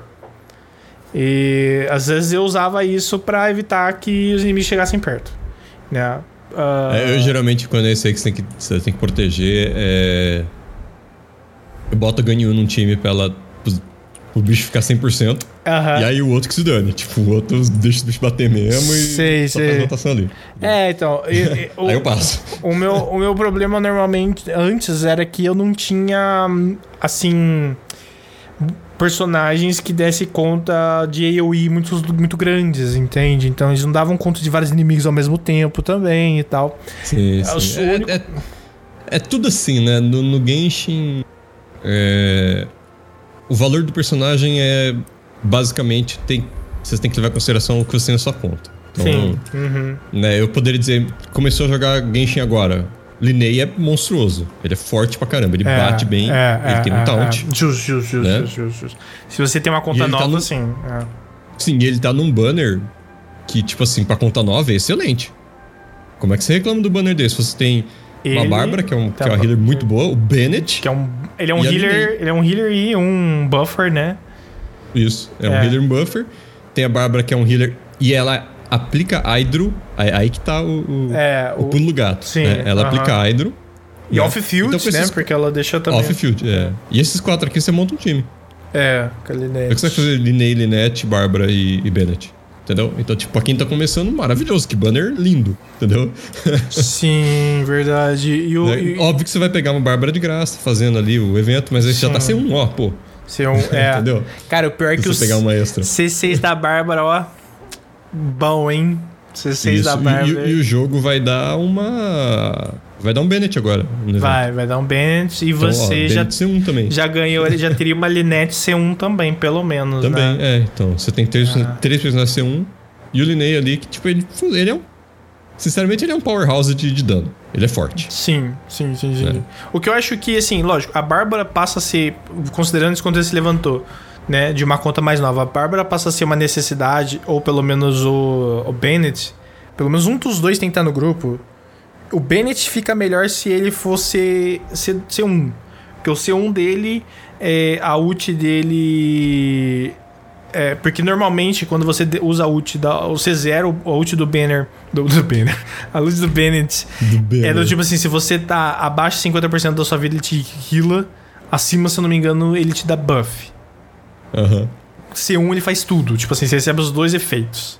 S2: E às vezes eu usava isso pra evitar que os inimigos chegassem perto. Né? Ah,
S1: É, eu geralmente, quando é esse aí que você tem que, você tem que proteger, é... eu boto a Ganyu num time pra ela. O bicho ficar 100%.
S2: aham.
S1: E aí o outro que se dane. Tipo, o outro deixa o bicho bater mesmo e
S2: Sei,
S1: só
S2: sei.
S1: faz rotação ali.
S2: É, então. e- (laughs) o-
S1: Aí eu passo.
S2: O meu, o meu problema normalmente antes era que eu não tinha, assim, personagens que dessem conta de AoE muito, muito grandes, entende? Então eles não davam conta de vários inimigos ao mesmo tempo também e tal.
S1: Sim,
S2: É
S1: sim. É,
S2: único-
S1: é- é tudo assim, né? No, no Genshin. é, o valor do personagem é. Basicamente, tem, vocês têm que levar em consideração o que você tem na sua conta. Então,
S2: Sim. Uhum.
S1: né, eu poderia dizer, começou a jogar Genshin agora. Linnei é monstruoso. Ele é forte pra caramba. Ele
S2: É,
S1: bate bem.
S2: é,
S1: ele
S2: é,
S1: tem
S2: é,
S1: um taunt.
S2: é. Justo, justo, justo,
S1: né?
S2: justo, justo. Se você tem uma conta
S1: tá
S2: nova,
S1: no-
S2: sim. é.
S1: Sim, e ele tá num banner que, tipo assim, pra conta nova é excelente. Como é que você reclama do banner desse? Você tem uma
S2: Ele-
S1: Bárbara, que é, um,
S2: tá
S1: que é uma healer muito boa, o Bennett.
S2: Que é um, ele é um
S1: a
S2: healer, ele é um healer e um buffer, né?
S1: Isso, é um
S2: É.
S1: healer buffer. Tem a Bárbara, que é um healer, e ela aplica Hydro. Aí, aí que tá o, o,
S2: É,
S1: o
S2: o,
S1: pulo do gato.
S2: sim,
S1: né? Ela
S2: aham.
S1: aplica Hydro.
S2: e
S1: né?
S2: off-field,
S1: Então, com
S2: né? Porque ela deixa também.
S1: Off-field, é. E esses quatro aqui você monta um time.
S2: É, Kalinete.
S1: É que você vai fazer Linnea, Linette, Bárbara e, e Bennett. Entendeu? Então, tipo, pra quem tá começando, maravilhoso. Que banner lindo. Entendeu?
S2: Sim, (laughs) verdade. E o.
S1: Né?
S2: e-
S1: Óbvio que você vai pegar uma Bárbara de graça fazendo ali o evento, mas aí você já tá
S2: Sim.
S1: sem um ó, pô.
S2: ser um, é. (laughs)
S1: Entendeu?
S2: Cara, o pior é que o
S1: você pegar uma extra.
S2: C6 da Bárbara, ó. Bom, hein? C6
S1: Isso.
S2: da
S1: E-
S2: Bárbara.
S1: E, e o jogo vai dar uma. Vai dar um Bennett agora.
S2: Vai, vai dar um Bennett e
S1: Então, ó,
S2: você já,
S1: Bennett C1 também.
S2: já ganhou, ele já teria uma Linette C1 também, pelo menos,
S1: Também,
S2: né?
S1: é. Então, você tem três,
S2: Ah.
S1: três personagens C1 e o Linnea ali, que, tipo, ele, ele é um. Sinceramente, ele é um powerhouse de, de dano. ele é forte.
S2: Sim, sim, sim, sim.
S1: É.
S2: O que eu acho que, assim, lógico, a Bárbara passa a ser, considerando esse contexto se levantou, né, de uma conta mais nova, a Bárbara passa a ser uma necessidade, ou pelo menos o, o Bennett, pelo menos um dos dois tem que estar no grupo. O Bennett fica melhor se ele fosse ser, ser um. Porque o C1 dele, é, a ult dele. É, porque normalmente quando você usa a ult da, o C0, a ult do Banner. Do, do Banner. (laughs) A ult do Bennett
S1: Do
S2: é do tipo assim, se você tá abaixo de 50% da sua vida, ele te heala. Acima, se eu não me engano, ele te dá buff.
S1: Aham.
S2: C1 ele faz tudo. Tipo assim, você recebe os dois efeitos.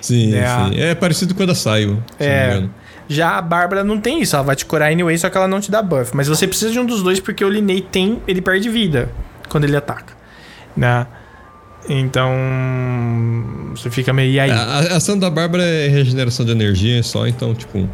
S1: Sim,
S2: É.
S1: sim. É parecido com a da Saio, se
S2: É.
S1: não me engano.
S2: Já a Bárbara não tem isso, ela vai te curar anyway, só que ela não te dá buff. Mas você precisa de um dos dois porque o Linney tem, ele perde vida quando ele ataca. Né? Então. Você fica meio. E aí?
S1: A, a ação da Bárbara é regeneração de energia só, então, tipo.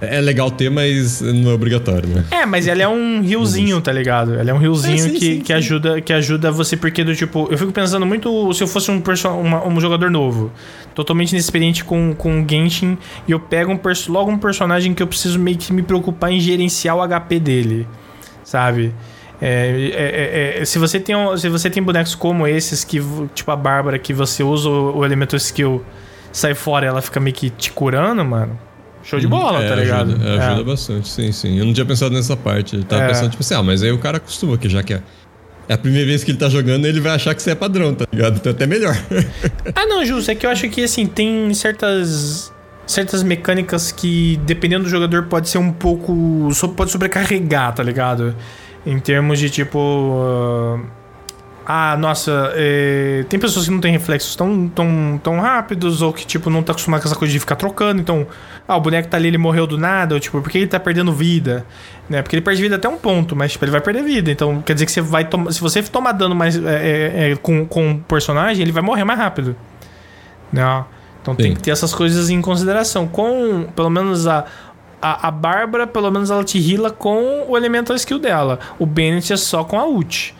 S1: É é legal ter, mas não é obrigatório, né?
S2: É, mas ela é um riozinho, tá ligado? Ela é um riozinho
S1: É, sim,
S2: que,
S1: sim,
S2: que,
S1: sim.
S2: ajuda, que ajuda você, porque do tipo, eu fico pensando muito se eu fosse um, uma- um jogador novo, totalmente inexperiente com, com Genshin, e eu pego um logo um personagem que eu preciso meio que me preocupar em gerenciar o HP dele, sabe? É, é, é, é, se, você tem, se você tem bonecos como esses, que tipo a Bárbara, que você usa o, o elemento skill, sai fora e ela fica meio que te curando, mano. Show de bola,
S1: É,
S2: tá ligado?
S1: Ajuda,
S2: É.
S1: ajuda bastante, sim, sim. Eu não tinha pensado nessa parte. Eu tava
S2: É.
S1: pensando, tipo assim, ah, mas aí o cara acostuma, que já que é. É a primeira vez que ele tá jogando, ele vai achar que você é padrão, tá ligado? Então é até melhor. (laughs)
S2: Ah, não, justo. É que eu acho que, assim, tem certas certas mecânicas que, dependendo do jogador, pode ser um pouco... Pode sobrecarregar, tá ligado? Em termos de, tipo... Ah, nossa, é, tem pessoas que não têm reflexos tão, tão, tão rápidos ou que, tipo, não tá acostumado com essa coisa de ficar trocando. Então, ah, o boneco tá ali, ele morreu do nada. Ou, tipo, por que ele tá perdendo vida? Né? Porque ele perde vida até um ponto, mas, tipo, ele vai perder vida. Então, quer dizer que você vai tomar... Se você tomar dano mais é, é, é, com, com o personagem, ele vai morrer mais rápido. Né? Então tem
S1: Sim.
S2: que ter essas coisas em consideração. Com, pelo menos, a, a, a Bárbara, pelo menos ela te heala com o elemental skill dela. O Bennett é só com a ult.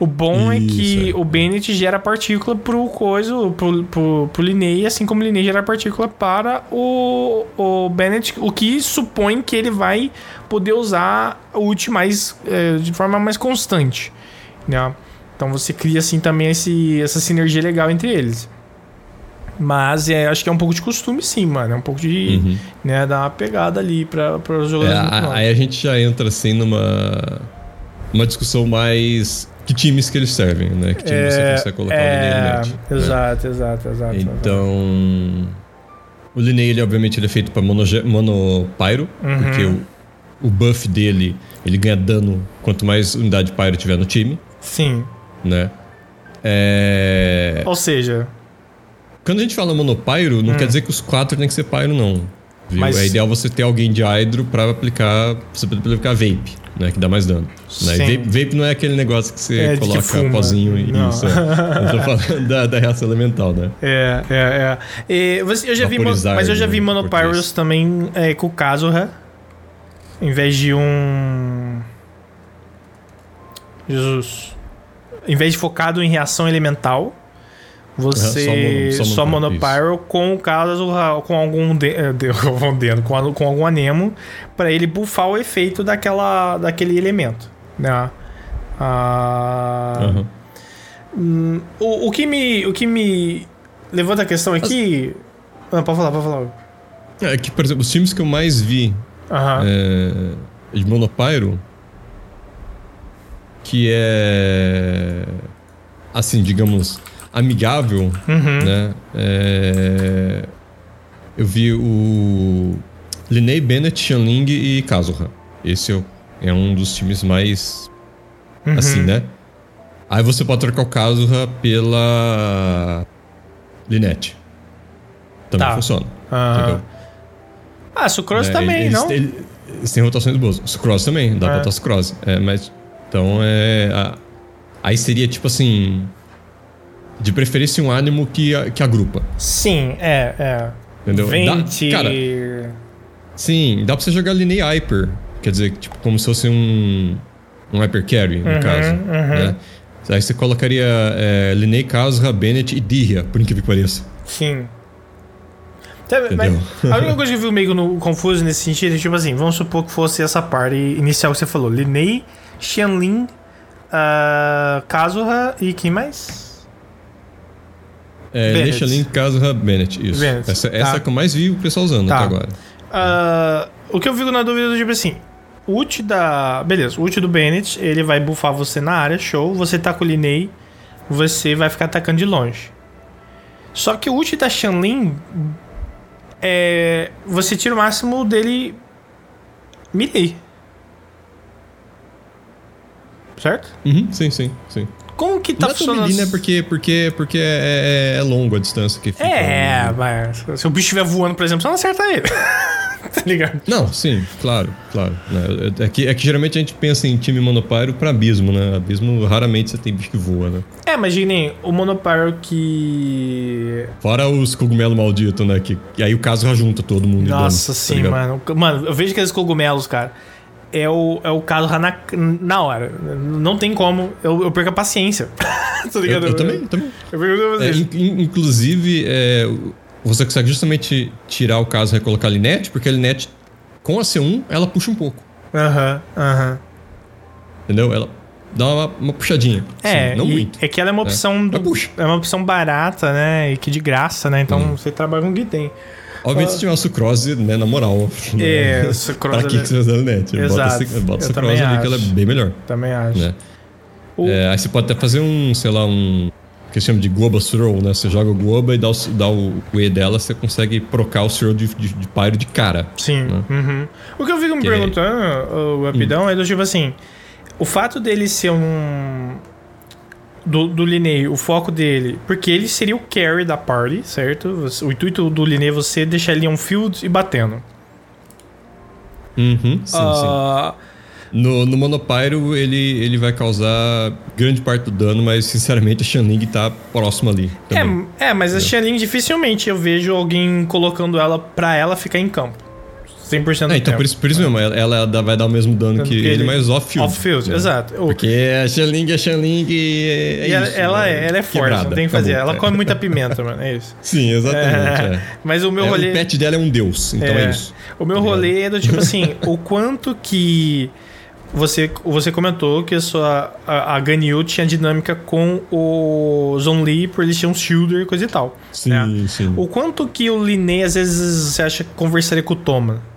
S2: O bom é que
S1: Isso, é.
S2: o Bennett gera partícula pro coisa, pro, pro, pro Linney, assim como o Linney gera partícula para o, o Bennett, o que supõe que ele vai poder usar a ult mais, é, de forma mais constante. Né? Então você cria assim também esse, essa sinergia legal entre eles. Mas é, acho que é um pouco de costume, sim, mano. É um pouco de.
S1: Uhum.
S2: Né, dar uma pegada ali para os
S1: É,
S2: jogadores. novos.
S1: aí a gente já entra assim numa. Uma discussão mais. Que times que eles servem, né? Que time você consegue colocar o
S2: é,
S1: no match, né?
S2: Exato, exato, exato.
S1: Então. O Linney, ele obviamente ele é feito pra mono, mono
S2: Uhum.
S1: porque o, o buff dele, ele ganha dano quanto mais unidade Pyro tiver no time,
S2: Sim.
S1: né? É...
S2: Ou seja,
S1: Quando a gente fala mono Pyro, não quer dizer que os quatro tem que ser Pyro, não. Viu?
S2: Mas-
S1: É ideal você ter alguém de Hydro pra aplicar, você poder aplicar Vape, né? Que dá mais dano. Né? Vape, vape não é aquele negócio que você
S2: É, que
S1: coloca
S2: fuma.
S1: pozinho e
S2: Não.
S1: isso. é. Eu tô falando (laughs) da, da reação elemental, né?
S2: é, é, é. E você- eu já vi, mas eu já vi
S1: né, português.
S2: também é, com o Kazuha. Em vez de um. Jesus. Em vez de focado em reação elemental, você
S1: Aham, só mono- só
S2: com o Kazuha, com algum de, eh, de- (laughs) com com, algum anemo, pra ele buffar o efeito daquela, daquele elemento. Né? Ah,
S1: Aham.
S2: Hum, o, o, que me, o que me levanta a questão aqui. Ah, pode falar, pode falar.
S1: É que, por exemplo, os times que eu mais vi
S2: Aham.
S1: é, de Monopyro, que é, assim, digamos, amigável,
S2: Uhum.
S1: né? É, eu vi o Linney Bennett, Xianling e Kazuha. Esse é, é um dos times mais,
S2: Uhum.
S1: assim, né? Aí você pode trocar o Kazuha pela Linette. Também
S2: Tá.
S1: funciona. Entendeu?
S2: Ah, Sucrose
S1: É,
S2: também,
S1: eles,
S2: não?
S1: Eles, eles têm rotações boas. Sucrose também, dá
S2: É.
S1: pra botar sucrose. É, mas. Então é. a- aí seria tipo assim. De preferência um ânimo que, a- que agrupa.
S2: Sim, é, é.
S1: Entendeu? Dá-
S2: Vente.
S1: cara, sim, dá pra você jogar Linney Hyper. Quer dizer, tipo, como se fosse um. Um Hyper Carry, no
S2: Uhum,
S1: caso.
S2: uhum.
S1: Né? Aí você colocaria é, Linney, Kazuha, Bennett e Dirria, por incrível que pareça.
S2: Sim. mas a única (laughs) coisa que eu vi meio no, confuso nesse sentido é tipo assim, vamos supor que fosse essa parte inicial que você falou. Linnei, Xianlin, uh, Kazuha e quem mais?
S1: É, Bennett. Xianlin, Kazuha, Bennett, isso. Bennett. Essa, tá. essa é que eu mais vi o pessoal usando tá. até agora.
S2: Uh, o que eu fico na dúvida é tipo assim, o ult da... Beleza, o ult do Bennett, ele vai buffar você na área, show. Você tá com o Linnei, você vai ficar atacando de longe. Só que o ult da Shanlin é, você tira o máximo dele melee. Certo?
S1: Uhum, sim, sim, sim.
S2: Como que tá
S1: Não funcionando? Melee, né? Porque, porque, porque é, é, é longo a distância que fica.
S2: É, mas se o bicho estiver voando, por exemplo, você não acerta ele. (laughs) tá ligado?
S1: Não, sim, claro, claro. É, é, que, é que geralmente a gente pensa em time monopyro pra abismo, né? Abismo raramente você tem bicho que voa, né?
S2: É, imaginem o monopyro que.
S1: Fora os cogumelos malditos, né? Que, e aí o caso já junta todo mundo.
S2: Nossa, dano, sim, tá mano. Mano, eu vejo aqueles cogumelos, cara. É o, é o caso na, na hora. Não tem como. Eu, eu perco a paciência. (laughs)
S1: tá ligado? Eu, eu também, eu também. Eu perco a paciência. É, in, inclusive, é, você consegue justamente tirar o caso e recolocar a Linette, porque a Linette, com a C1, ela puxa um pouco.
S2: Aham, uhum, aham. Uhum.
S1: Entendeu? Ela dá uma, uma puxadinha.
S2: É, assim, não muito. É que ela é uma é. opção. É, do, é uma opção barata, né? E que de graça, né? Então hum. você trabalha com o que tem.
S1: Obviamente, se tiver sucrose, né, na moral.
S2: Né? É, o sucrose.
S1: pra que, que você usa a Linette?
S2: Exato.
S1: Bota, bota sucrose ali, que ela é bem melhor.
S2: Também acho. Né?
S1: O... É, aí você pode até fazer um, sei lá, um que se chama de Goba Throw, né? Você joga o Goba e dá o, dá o, o E dela, você consegue procar o Throw de, de, de pyro de cara.
S2: Sim. Né? Uhum. O que eu fico me que perguntando, é... o rapidão, hum. é do tipo assim: o fato dele ser um. Do, do Linei, o foco dele, porque ele seria o carry da party, certo? O intuito do Linei é você deixar ele um field e batendo.
S1: Uhum, sim, uh, sim. No, no Monopyro, ele, ele vai causar grande parte do dano, mas sinceramente a Xianling tá próximo ali.
S2: É, é, mas a Xianling dificilmente eu vejo alguém colocando ela pra ela ficar em campo. 100% do é,
S1: então
S2: tempo.
S1: por isso, por isso mesmo, ela, ela vai dar o mesmo dano que, que ele, mas off-field.
S2: Off-field, né? exato.
S1: Porque a Xianling é Xianling e é
S2: e isso, ela, né? é, ela é forte, Quebrada, não tem que fazer. Acabou, ela é. come muita pimenta, mano, é isso. (laughs)
S1: Sim, exatamente. É.
S2: Mas o meu rolê...
S1: O pet dela é um deus, então é, isso.
S2: O meu tá rolê é do tipo assim, (laughs) o quanto que você, você comentou que a sua a, a Ganyu tinha dinâmica com o Zhongli por eles tinham um shielder e coisa e tal.
S1: Sim,
S2: né?
S1: sim.
S2: O quanto que o Linné às vezes você acha que conversaria com o Toma?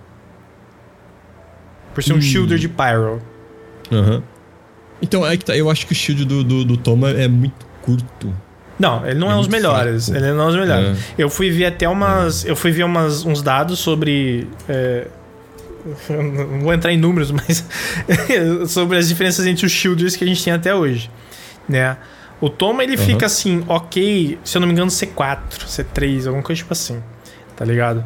S2: Por ser um hum. shielder de Pyro.
S1: Aham. Uhum. Então, é que tá, eu acho que o shield do, do, do Toma é muito curto.
S2: Não, ele não é, é os melhores. Fraco. Ele não é os melhores. É. Eu fui ver até umas. É. Eu fui ver umas, uns dados sobre. É, (laughs) não vou entrar em números, mas (laughs) sobre as diferenças entre os shielders que a gente tem até hoje, né? O Toma ele uhum. fica assim, ok, se eu não me engano, C4, C3, alguma coisa tipo assim, tá ligado?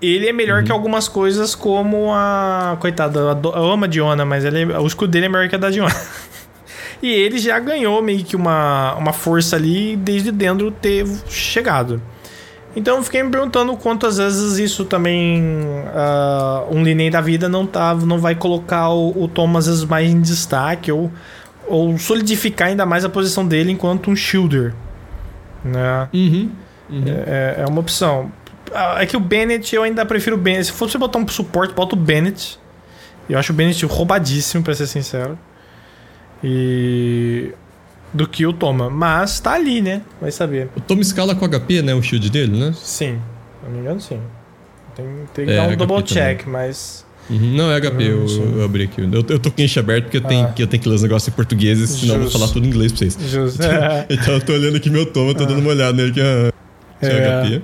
S2: Ele é melhor uhum. que algumas coisas como a. Coitada, eu amo a Diona, mas ele, o escudo dele é melhor que a da Diona. (laughs) e ele já ganhou meio que uma, uma força ali desde dentro ter chegado. Então eu fiquei me perguntando quantas vezes isso também uh, um Linei da vida não tá, não vai colocar o, o Tom às vezes mais em destaque ou, ou solidificar ainda mais a posição dele enquanto um shielder, né?
S1: Uhum, uhum.
S2: É, é, uma opção. Ah, é que o Bennett eu ainda prefiro o Bennett. Se fosse botar um suporte, bota o Bennett. Eu acho o Bennett roubadíssimo, pra ser sincero. E do que o Toma. Mas tá ali, né? Vai saber.
S1: O Toma escala com HP, né? O shield dele, né?
S2: Sim. Se não me engano, sim. Tem, tem que é, dar um HP double check, também. mas.
S1: Uhum, não, é HP, eu, eu, abri aqui. Eu, eu tô com enche aberto porque eu, tenho, ah. que eu tenho que ler os negócios em português, senão eu vou falar tudo em inglês pra vocês.
S2: Justo. (laughs)
S1: Então, eu tô olhando aqui meu toma, tô ah. dando uma olhada nele que é, é. HP.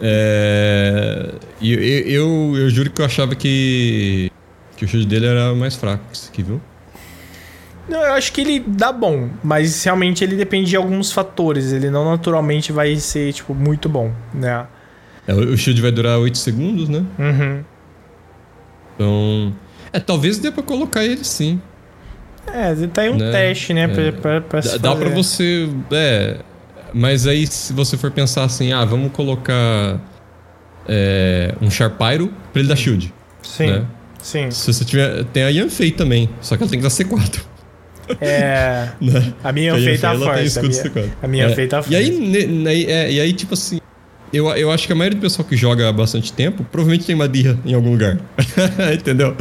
S1: É, e eu, eu, eu, juro que eu achava que, que o shield dele era mais fraco que isso aqui, viu?
S2: Não, eu acho que ele dá bom, mas realmente ele depende de alguns fatores. Ele não naturalmente vai ser, tipo, muito bom, né?
S1: É, o shield vai durar 8 segundos, né?
S2: Uhum.
S1: Então. É, talvez dê pra colocar ele sim.
S2: É, tá aí um né? teste, né? É. Pra, pra, pra
S1: dá, dá pra você. É. Mas aí, se você for pensar assim, ah, vamos colocar é, um Sharpyro pra ele dar shield.
S2: Sim. Né? Sim.
S1: Se você tiver. Tem a Yanfei também, só que ela tem que dar C4.
S2: É. (laughs) né? A minha Yanfei tá forte. A minha, a minha é. tá forte.
S1: E aí, né, é, e aí, tipo assim. eu, eu acho que a maioria do pessoal que joga há bastante tempo provavelmente tem uma dirra em algum lugar. (laughs) Entendeu?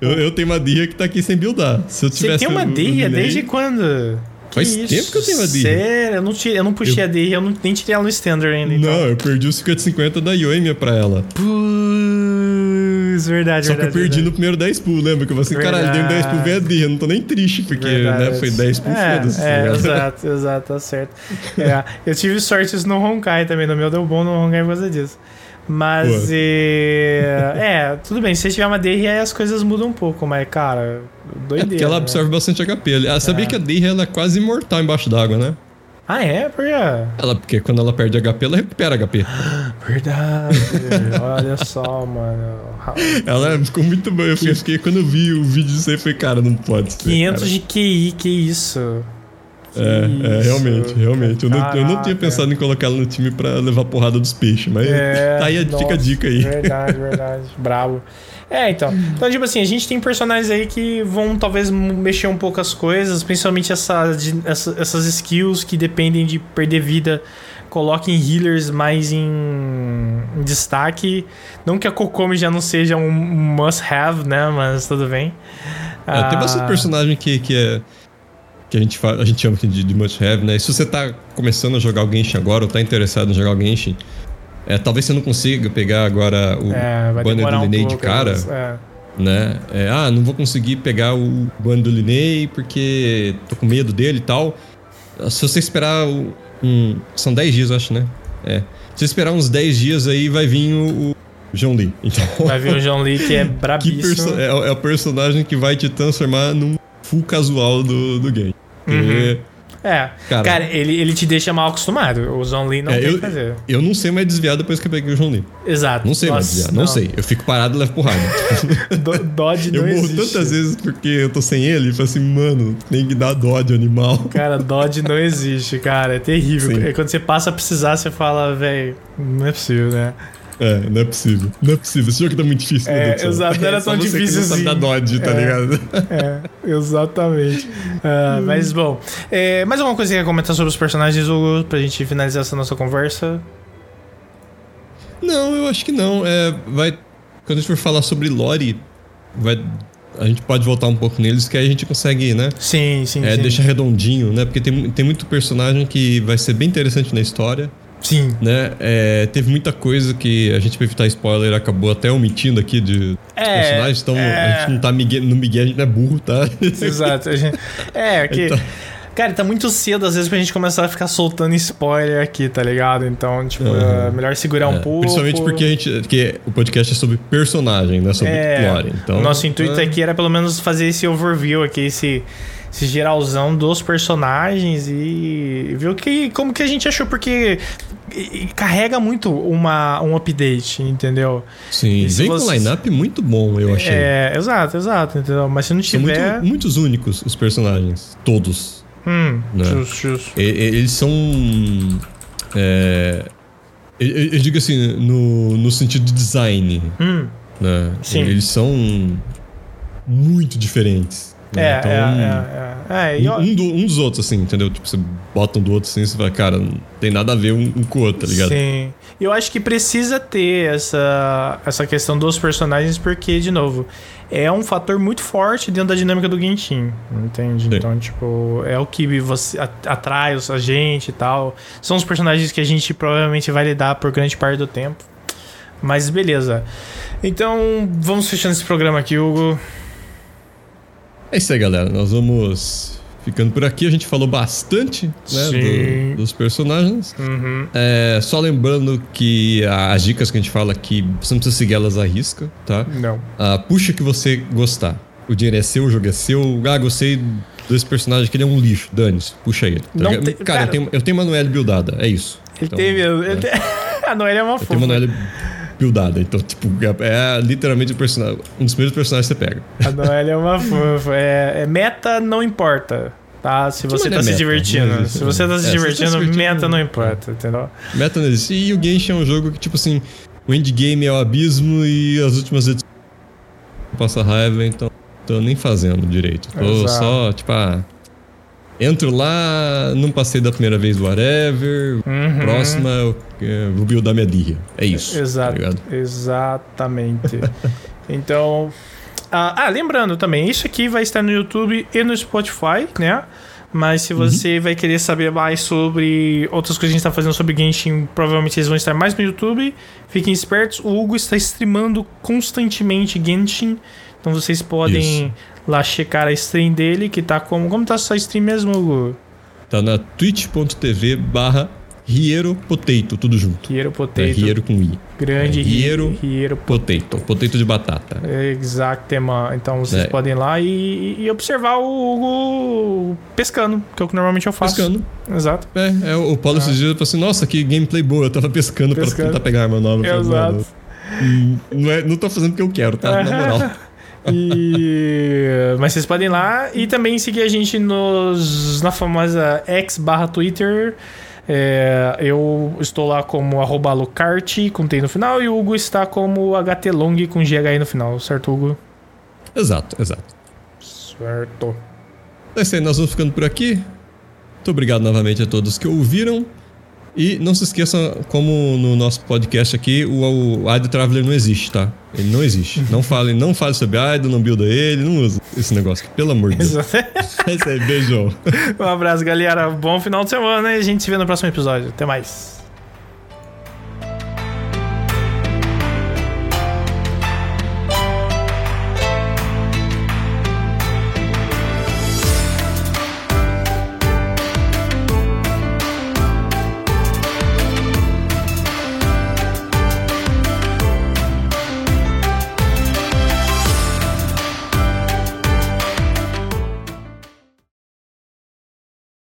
S1: Eu, eu tenho uma que tá aqui sem buildar. Se eu
S2: Você
S1: tivesse
S2: tem uma desde quando?
S1: Faz tempo que eu tenho uma dirra.
S2: Sério? Eu não, tirei, eu não puxei a dirra, eu não, nem tirei ela no standard ainda. então.
S1: Não, eu perdi os 50-50 da Yoemia pra ela.
S2: Putz, verdade,
S1: Só que eu
S2: verdade.
S1: perdi
S2: verdade.
S1: no primeiro 10 pool, lembra? Que eu falei assim, caralho, deu 10 pool, vem a dirra. Não tô nem triste, porque né,
S2: Verdade.
S1: foi 10 pool,
S2: é,
S1: foda-se.
S2: É,
S1: ligado?
S2: exato, exato, tá certo. É, eu tive sorte isso no Honkai também, no meu deu bom no Honkai por causa disso. Mas,
S1: Boa.
S2: é, é, tudo bem, se você tiver uma DR, aí as coisas mudam um pouco, mas, cara,
S1: É
S2: doideira.
S1: porque ela
S2: né?
S1: absorve bastante HP. Ah, sabia
S2: É.
S1: que a Dirra ela é quase imortal embaixo d'água, né?
S2: Ah, é? Por quê?
S1: Ela, porque quando ela perde HP, ela recupera HP. (gasps)
S2: Verdade. Olha só, mano.
S1: Ela ficou muito boa. Eu fiquei, quando eu vi o vídeo disso aí, eu falei, cara, não pode ser.
S2: 500
S1: cara.
S2: de QI, que isso?
S1: É, é, realmente, realmente. Eu não, eu não tinha pensado em colocar ela no time pra levar porrada dos peixes, mas
S2: É,
S1: tá aí, a- fica a
S2: nossa,
S1: dica aí.
S2: Verdade, verdade. (laughs) Bravo. É, então. Então, tipo assim, a gente tem personagens aí que vão talvez mexer um pouco as coisas, principalmente essa, essa- essas skills que dependem de perder vida. Coloquem healers mais em, em destaque. Não que a Kokomi já não seja um must-have, né? Mas tudo bem.
S1: É, tem
S2: Ah,
S1: bastante personagem que, que é. Que a gente, a gente chama de, de must have, né? E se você tá começando a jogar o Genshin agora ou tá interessado em jogar o Genshin, é, talvez você não consiga pegar agora o
S2: É,
S1: banner do
S2: um
S1: Linnea
S2: pouco.
S1: de cara,
S2: é.
S1: né? É, ah, não vou conseguir pegar o banner do Linnea porque tô com medo dele e tal. Se você esperar o- um. São 10 dias, eu acho, né? É. Se você esperar uns 10 dias aí, vai vir o, o John Lee. Então.
S2: Vai vir o John Lee, que é (laughs)
S1: Que
S2: brabíssimo.
S1: perso é, é o personagem que vai te transformar num full casual do, do game. Porque,
S2: É.
S1: Cara-
S2: Cara, ele, ele te deixa mal acostumado. O Lee não
S1: É,
S2: tem o
S1: eu-
S2: que fazer.
S1: eu não sei mais desviar depois que eu peguei o João Lee.
S2: Exato.
S1: Não sei mais
S2: Nossa,
S1: desviar, não, sei. Eu fico parado e levo porrada. (laughs)
S2: Do- Dodge
S1: eu
S2: não
S1: morro
S2: existe.
S1: tantas vezes porque eu tô sem ele e falo assim, mano, tem que dar dó de animal.
S2: Cara, Dodge não existe, cara. É terrível.
S1: Sim.
S2: É Quando você passa a precisar, você fala, velho, não é possível, né?
S1: É, não é possível. Não é possível. Esse jogo tá muito difícil.
S2: É,
S1: do céu.
S2: exato, não era
S1: É
S2: tão difícil assim.
S1: dar dodge, tá
S2: É.
S1: ligado?
S2: É, exatamente. Ah, mas, bom. É, mais alguma coisa que você quer comentar sobre os personagens, Hugo, pra gente finalizar essa nossa conversa?
S1: Não, eu acho que não. É, vai, quando a gente for falar sobre lore, vai, a gente pode voltar um pouco neles, que aí a gente consegue, né?
S2: Sim, sim,
S1: É,
S2: sim.
S1: deixar redondinho, né? Porque tem, tem muito personagem que vai ser bem interessante na história,
S2: Sim.
S1: né? É, teve muita coisa que a gente, pra evitar spoiler, acabou até omitindo aqui de dos
S2: É,
S1: personagens. Então,
S2: é.
S1: a gente não tá migué, no Miguel, a gente não é burro, tá?
S2: Exato. gente- (laughs) É, que.
S1: Então-
S2: Cara, tá muito cedo às vezes pra gente começar a ficar soltando spoiler aqui, tá ligado? Então, tipo,
S1: Aham.
S2: é melhor segurar um
S1: É,
S2: pouco.
S1: Principalmente porque a gente. Porque o podcast é sobre personagem, não é sobre
S2: É,
S1: lore. Então,
S2: o nosso intuito
S1: é,
S2: aqui era pelo menos fazer esse overview aqui, esse, esse geralzão dos personagens e ver o que, como que a gente achou, porque carrega muito uma, um update, entendeu?
S1: Sim, vem com um line-up muito bom, eu achei.
S2: É, exato, exato, entendeu? Mas se não
S1: São
S2: tiver.
S1: muito, muitos únicos os personagens. Todos.
S2: Hum,
S1: né?
S2: justo, justo.
S1: E- Eles são. É, eu, eu- digo assim, no, no sentido de design.
S2: Hum,
S1: Né?
S2: Sim.
S1: Eles são muito diferentes.
S2: é,
S1: né? Então,
S2: é, é, é, é.
S1: um, um do- um dos outros, assim, entendeu? Tipo, você bota um do outro assim, você fala, cara, não tem nada a ver um, um com o outro, tá ligado?
S2: Sim. Eu acho que precisa ter essa, essa questão dos personagens, porque, de novo, é um fator muito forte dentro da dinâmica do Genshin, entende?
S1: Sim.
S2: Então, tipo, é o que você atrai a gente e tal. São os personagens que a gente provavelmente vai lidar por grande parte do tempo. Mas beleza. Então, vamos fechando esse programa aqui, Hugo.
S1: É isso aí, galera. Nós vamos ficando por aqui. A gente falou bastante né, do- dos personagens.
S2: Uhum.
S1: É, só lembrando que as dicas que a gente fala aqui, você não precisa seguir elas à risca, tá?
S2: Não.
S1: Ah, puxa o que você gostar. O dinheiro é seu, o jogo é seu. Ah, gostei desse personagem que ele é um lixo. Dane-se, puxa ele. tá
S2: tem-
S1: cara,
S2: cara-
S1: eu tenho, eu tenho Manuel buildada, é isso.
S2: Ele
S1: Então,
S2: tem mesmo. ele
S1: é.
S2: tem- (laughs) a Noelle é uma
S1: Eu
S2: fofa.
S1: tenho Manuel buildada, então, tipo, é, é literalmente um dos primeiros personagens que você pega.
S2: A Noelle é uma fofa. É, é meta não importa. Tá? Se você
S1: não
S2: tá
S1: é
S2: se
S1: meta?
S2: divertindo.
S1: Não existe,
S2: Se você tá
S1: né?
S2: se
S1: É, você tá
S2: divertindo,
S1: se divertindo,
S2: meta não
S1: é.
S2: importa, entendeu?
S1: Meta não existe. E o Genshin é um jogo que, tipo assim, o endgame é o abismo e as últimas edições passa raiva, então tô nem fazendo direito. Tô
S2: Exato.
S1: só, tipo, ah, Entro lá, não passei da primeira vez whatever.
S2: Uhum.
S1: Próxima, eu, eu vou buildar minha dirra. É isso.
S2: Exato.
S1: Tá
S2: exatamente. (laughs) então. Ah, ah, lembrando também, isso aqui vai estar no YouTube e no Spotify, né? Mas se você uhum. vai querer saber mais sobre outras coisas que a gente está fazendo sobre Genshin, provavelmente eles vão estar mais no YouTube. Fiquem espertos, o Hugo está streamando constantemente Genshin. Então vocês podem Isso. Lá checar a stream dele, que tá como. Como tá a sua stream mesmo, Hugo?
S1: Tá na twitch.tv barra Riero Potato, tudo junto.
S2: Riero Potato. É,
S1: Riero com I.
S2: Grande
S1: é, Riero, Riero
S2: Potato.
S1: Potato de batata.
S2: Exatamente. Então vocês é. podem ir lá e, e, observar o Hugo pescando, que é o que normalmente eu faço.
S1: Pescando.
S2: Exato.
S1: É, é o Paulo ah. esses dias falou assim: Nossa, que gameplay boa. Eu tava pescando, pescando. pra tentar pegar arma nova.
S2: Exato.
S1: Não, é, não tô fazendo porque eu quero, tá? Na (laughs) moral.
S2: E... Mas vocês podem ir lá e também seguir a gente nos, na famosa X barra Twitter. É, eu estou lá como arroba Lucarte com T no final e o Hugo está como HTLong com GHI no final, certo, Hugo?
S1: Exato, exato.
S2: Certo.
S1: É isso aí, nós vamos ficando por aqui. Muito obrigado novamente a todos que ouviram. E não se esqueçam, como no nosso podcast aqui, o, o Idle Traveler não existe, tá? Ele não existe. Não fale, não fale sobre Idle, não builda ele, não usa esse negócio aqui, pelo amor de Deus. (laughs) é isso aí, beijão. (laughs)
S2: Um abraço, galera. Bom final de semana e a gente se vê no próximo episódio. Até mais.